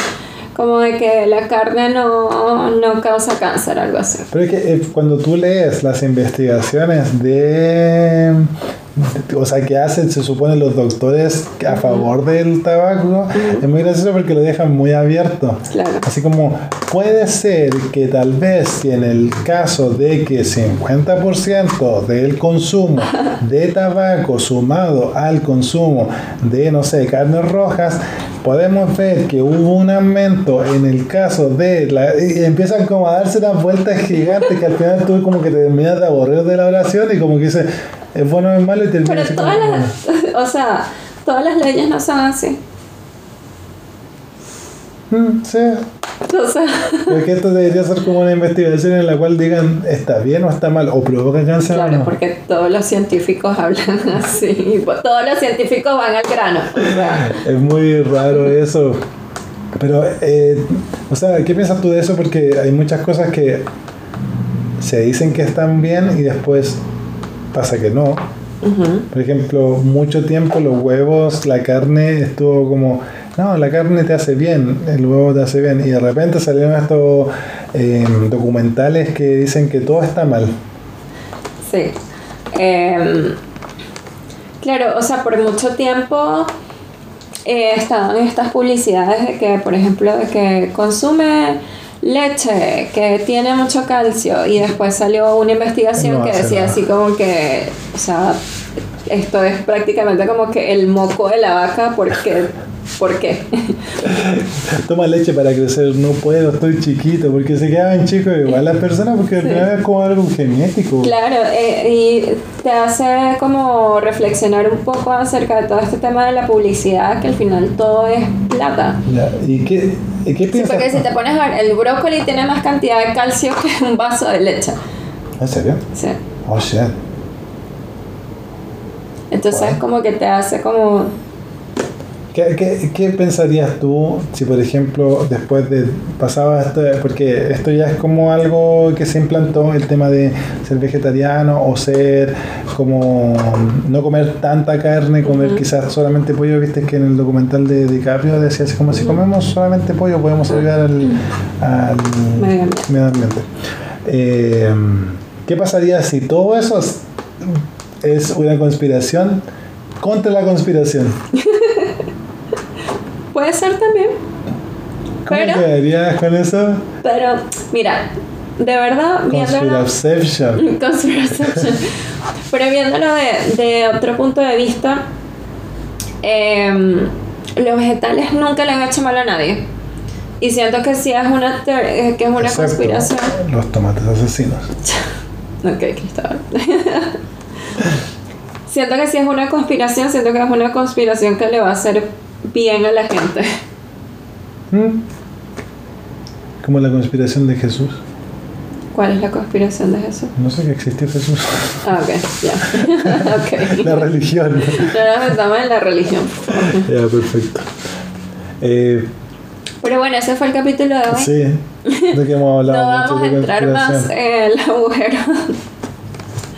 Speaker 2: como de que la carne no, no causa cáncer, algo así.
Speaker 1: Pero es que eh, cuando tú lees las investigaciones de, o sea, que hacen, se supone, los doctores a favor del tabaco, es muy gracioso porque lo dejan muy abierto.
Speaker 2: Claro.
Speaker 1: Así como, puede ser que tal vez si en el caso de que 50% del consumo de tabaco sumado al consumo de, no sé, carnes rojas, podemos ver que hubo un aumento en el caso de la, y empiezan como a darse unas vueltas gigantes que al final tú como que te terminas de aburrir de la oración y como que dices es bueno o es malo y terminas
Speaker 2: Pero todas
Speaker 1: como-
Speaker 2: las, <laughs> o sea, todas las leyes no son así.
Speaker 1: Mm, sí
Speaker 2: O sea, <laughs>
Speaker 1: porque esto debería ser como una investigación en la cual digan está bien o está mal o provoca cáncer o
Speaker 2: claro,
Speaker 1: no.
Speaker 2: porque todos los científicos hablan <laughs> así. Todos los científicos van al grano. O sea,
Speaker 1: Es muy raro eso. Pero, eh, o sea, ¿qué piensas tú de eso? Porque hay muchas cosas que se dicen que están bien y después pasa que no. Por ejemplo, mucho tiempo los huevos, la carne estuvo como, no, la carne te hace bien, el huevo te hace bien. Y de repente salieron estos eh, documentales que dicen que todo está mal.
Speaker 2: Sí. Em, claro, o sea, por mucho tiempo eh, estaban estas publicidades de que, por ejemplo, de que consume leche que tiene mucho calcio y después salió una investigación
Speaker 1: No
Speaker 2: que decía
Speaker 1: nada.
Speaker 2: así como que, o sea, esto es prácticamente como que el moco de la vaca porque ¿Por qué? <laughs>
Speaker 1: Toma leche para crecer, no puedo, estoy chiquito, porque se quedaban chicos igual las personas, porque
Speaker 2: Sí.
Speaker 1: final es como algo genético.
Speaker 2: Claro, eh, y te hace como reflexionar un poco acerca de todo este tema de la publicidad, que al final todo es plata.
Speaker 1: ¿Y qué, y qué
Speaker 2: Sí,
Speaker 1: piensas?
Speaker 2: porque si te pones a ver, el brócoli tiene más cantidad de calcio que un vaso de leche.
Speaker 1: ¿En serio?
Speaker 2: Sí.
Speaker 1: Oh, shit.
Speaker 2: Entonces
Speaker 1: Wow.
Speaker 2: como que te hace como...
Speaker 1: ¿Qué, qué, qué pensarías tú si, por ejemplo, después de pasaba esto, porque esto ya es como algo que se implantó, el tema de ser vegetariano o ser como no comer tanta carne, comer quizás solamente pollo, viste que en el documental de DiCaprio decía así como si comemos solamente pollo podemos ayudar al, al
Speaker 2: Medio ambiente.
Speaker 1: medio ambiente. Eh, ¿Qué pasaría si todo eso es, es una conspiración contra la conspiración? <laughs>
Speaker 2: Puede ser también.
Speaker 1: ¿Cómo
Speaker 2: Pero-
Speaker 1: quedarías con eso?
Speaker 2: Pero, mira, de verdad, viéndolo... <laughs> Pero viéndolo de, de otro punto de vista, em, los vegetales nunca le han hecho mal a nadie. Y siento que sí es una, eh, que es una conspiración.
Speaker 1: Los tomates asesinos. <laughs>
Speaker 2: Ok, Cristóbal. <laughs> siento que sí es una conspiración, siento que es una conspiración que le va a hacer bien a la gente.
Speaker 1: ¿Mm? Como la conspiración de Jesús.
Speaker 2: ¿Cuál es la conspiración de Jesús?
Speaker 1: No sé que existió Jesús.
Speaker 2: Ah, ok, ya. <laughs> ok.
Speaker 1: la religión.
Speaker 2: No nos metamos en la religión.
Speaker 1: ya, perfecto. Eh,
Speaker 2: Pero bueno, ese fue el capítulo de hoy.
Speaker 1: sí, de que hemos
Speaker 2: No
Speaker 1: hablado
Speaker 2: vamos
Speaker 1: mucho
Speaker 2: a entrar más en el agujero.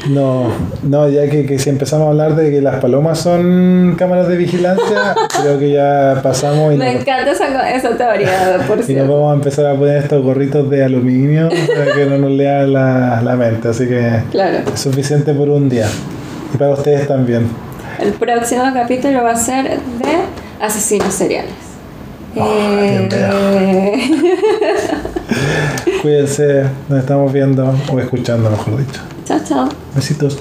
Speaker 1: No, no, ya que, que si empezamos a hablar de que las palomas son cámaras de vigilancia, <laughs> creo que ya pasamos y
Speaker 2: Me
Speaker 1: nos,
Speaker 2: encanta esa, esa teoría, por
Speaker 1: y nos vamos a empezar a poner estos gorritos de aluminio para que no nos lea la, la mente. Así que
Speaker 2: Claro.
Speaker 1: es suficiente por un día. Y para ustedes también.
Speaker 2: El próximo capítulo va a ser de asesinos seriales.
Speaker 1: Dios
Speaker 2: Eh, <laughs>
Speaker 1: Cuídense, nos estamos viendo o escuchando, mejor dicho.
Speaker 2: Chao, chao.
Speaker 1: Besitos.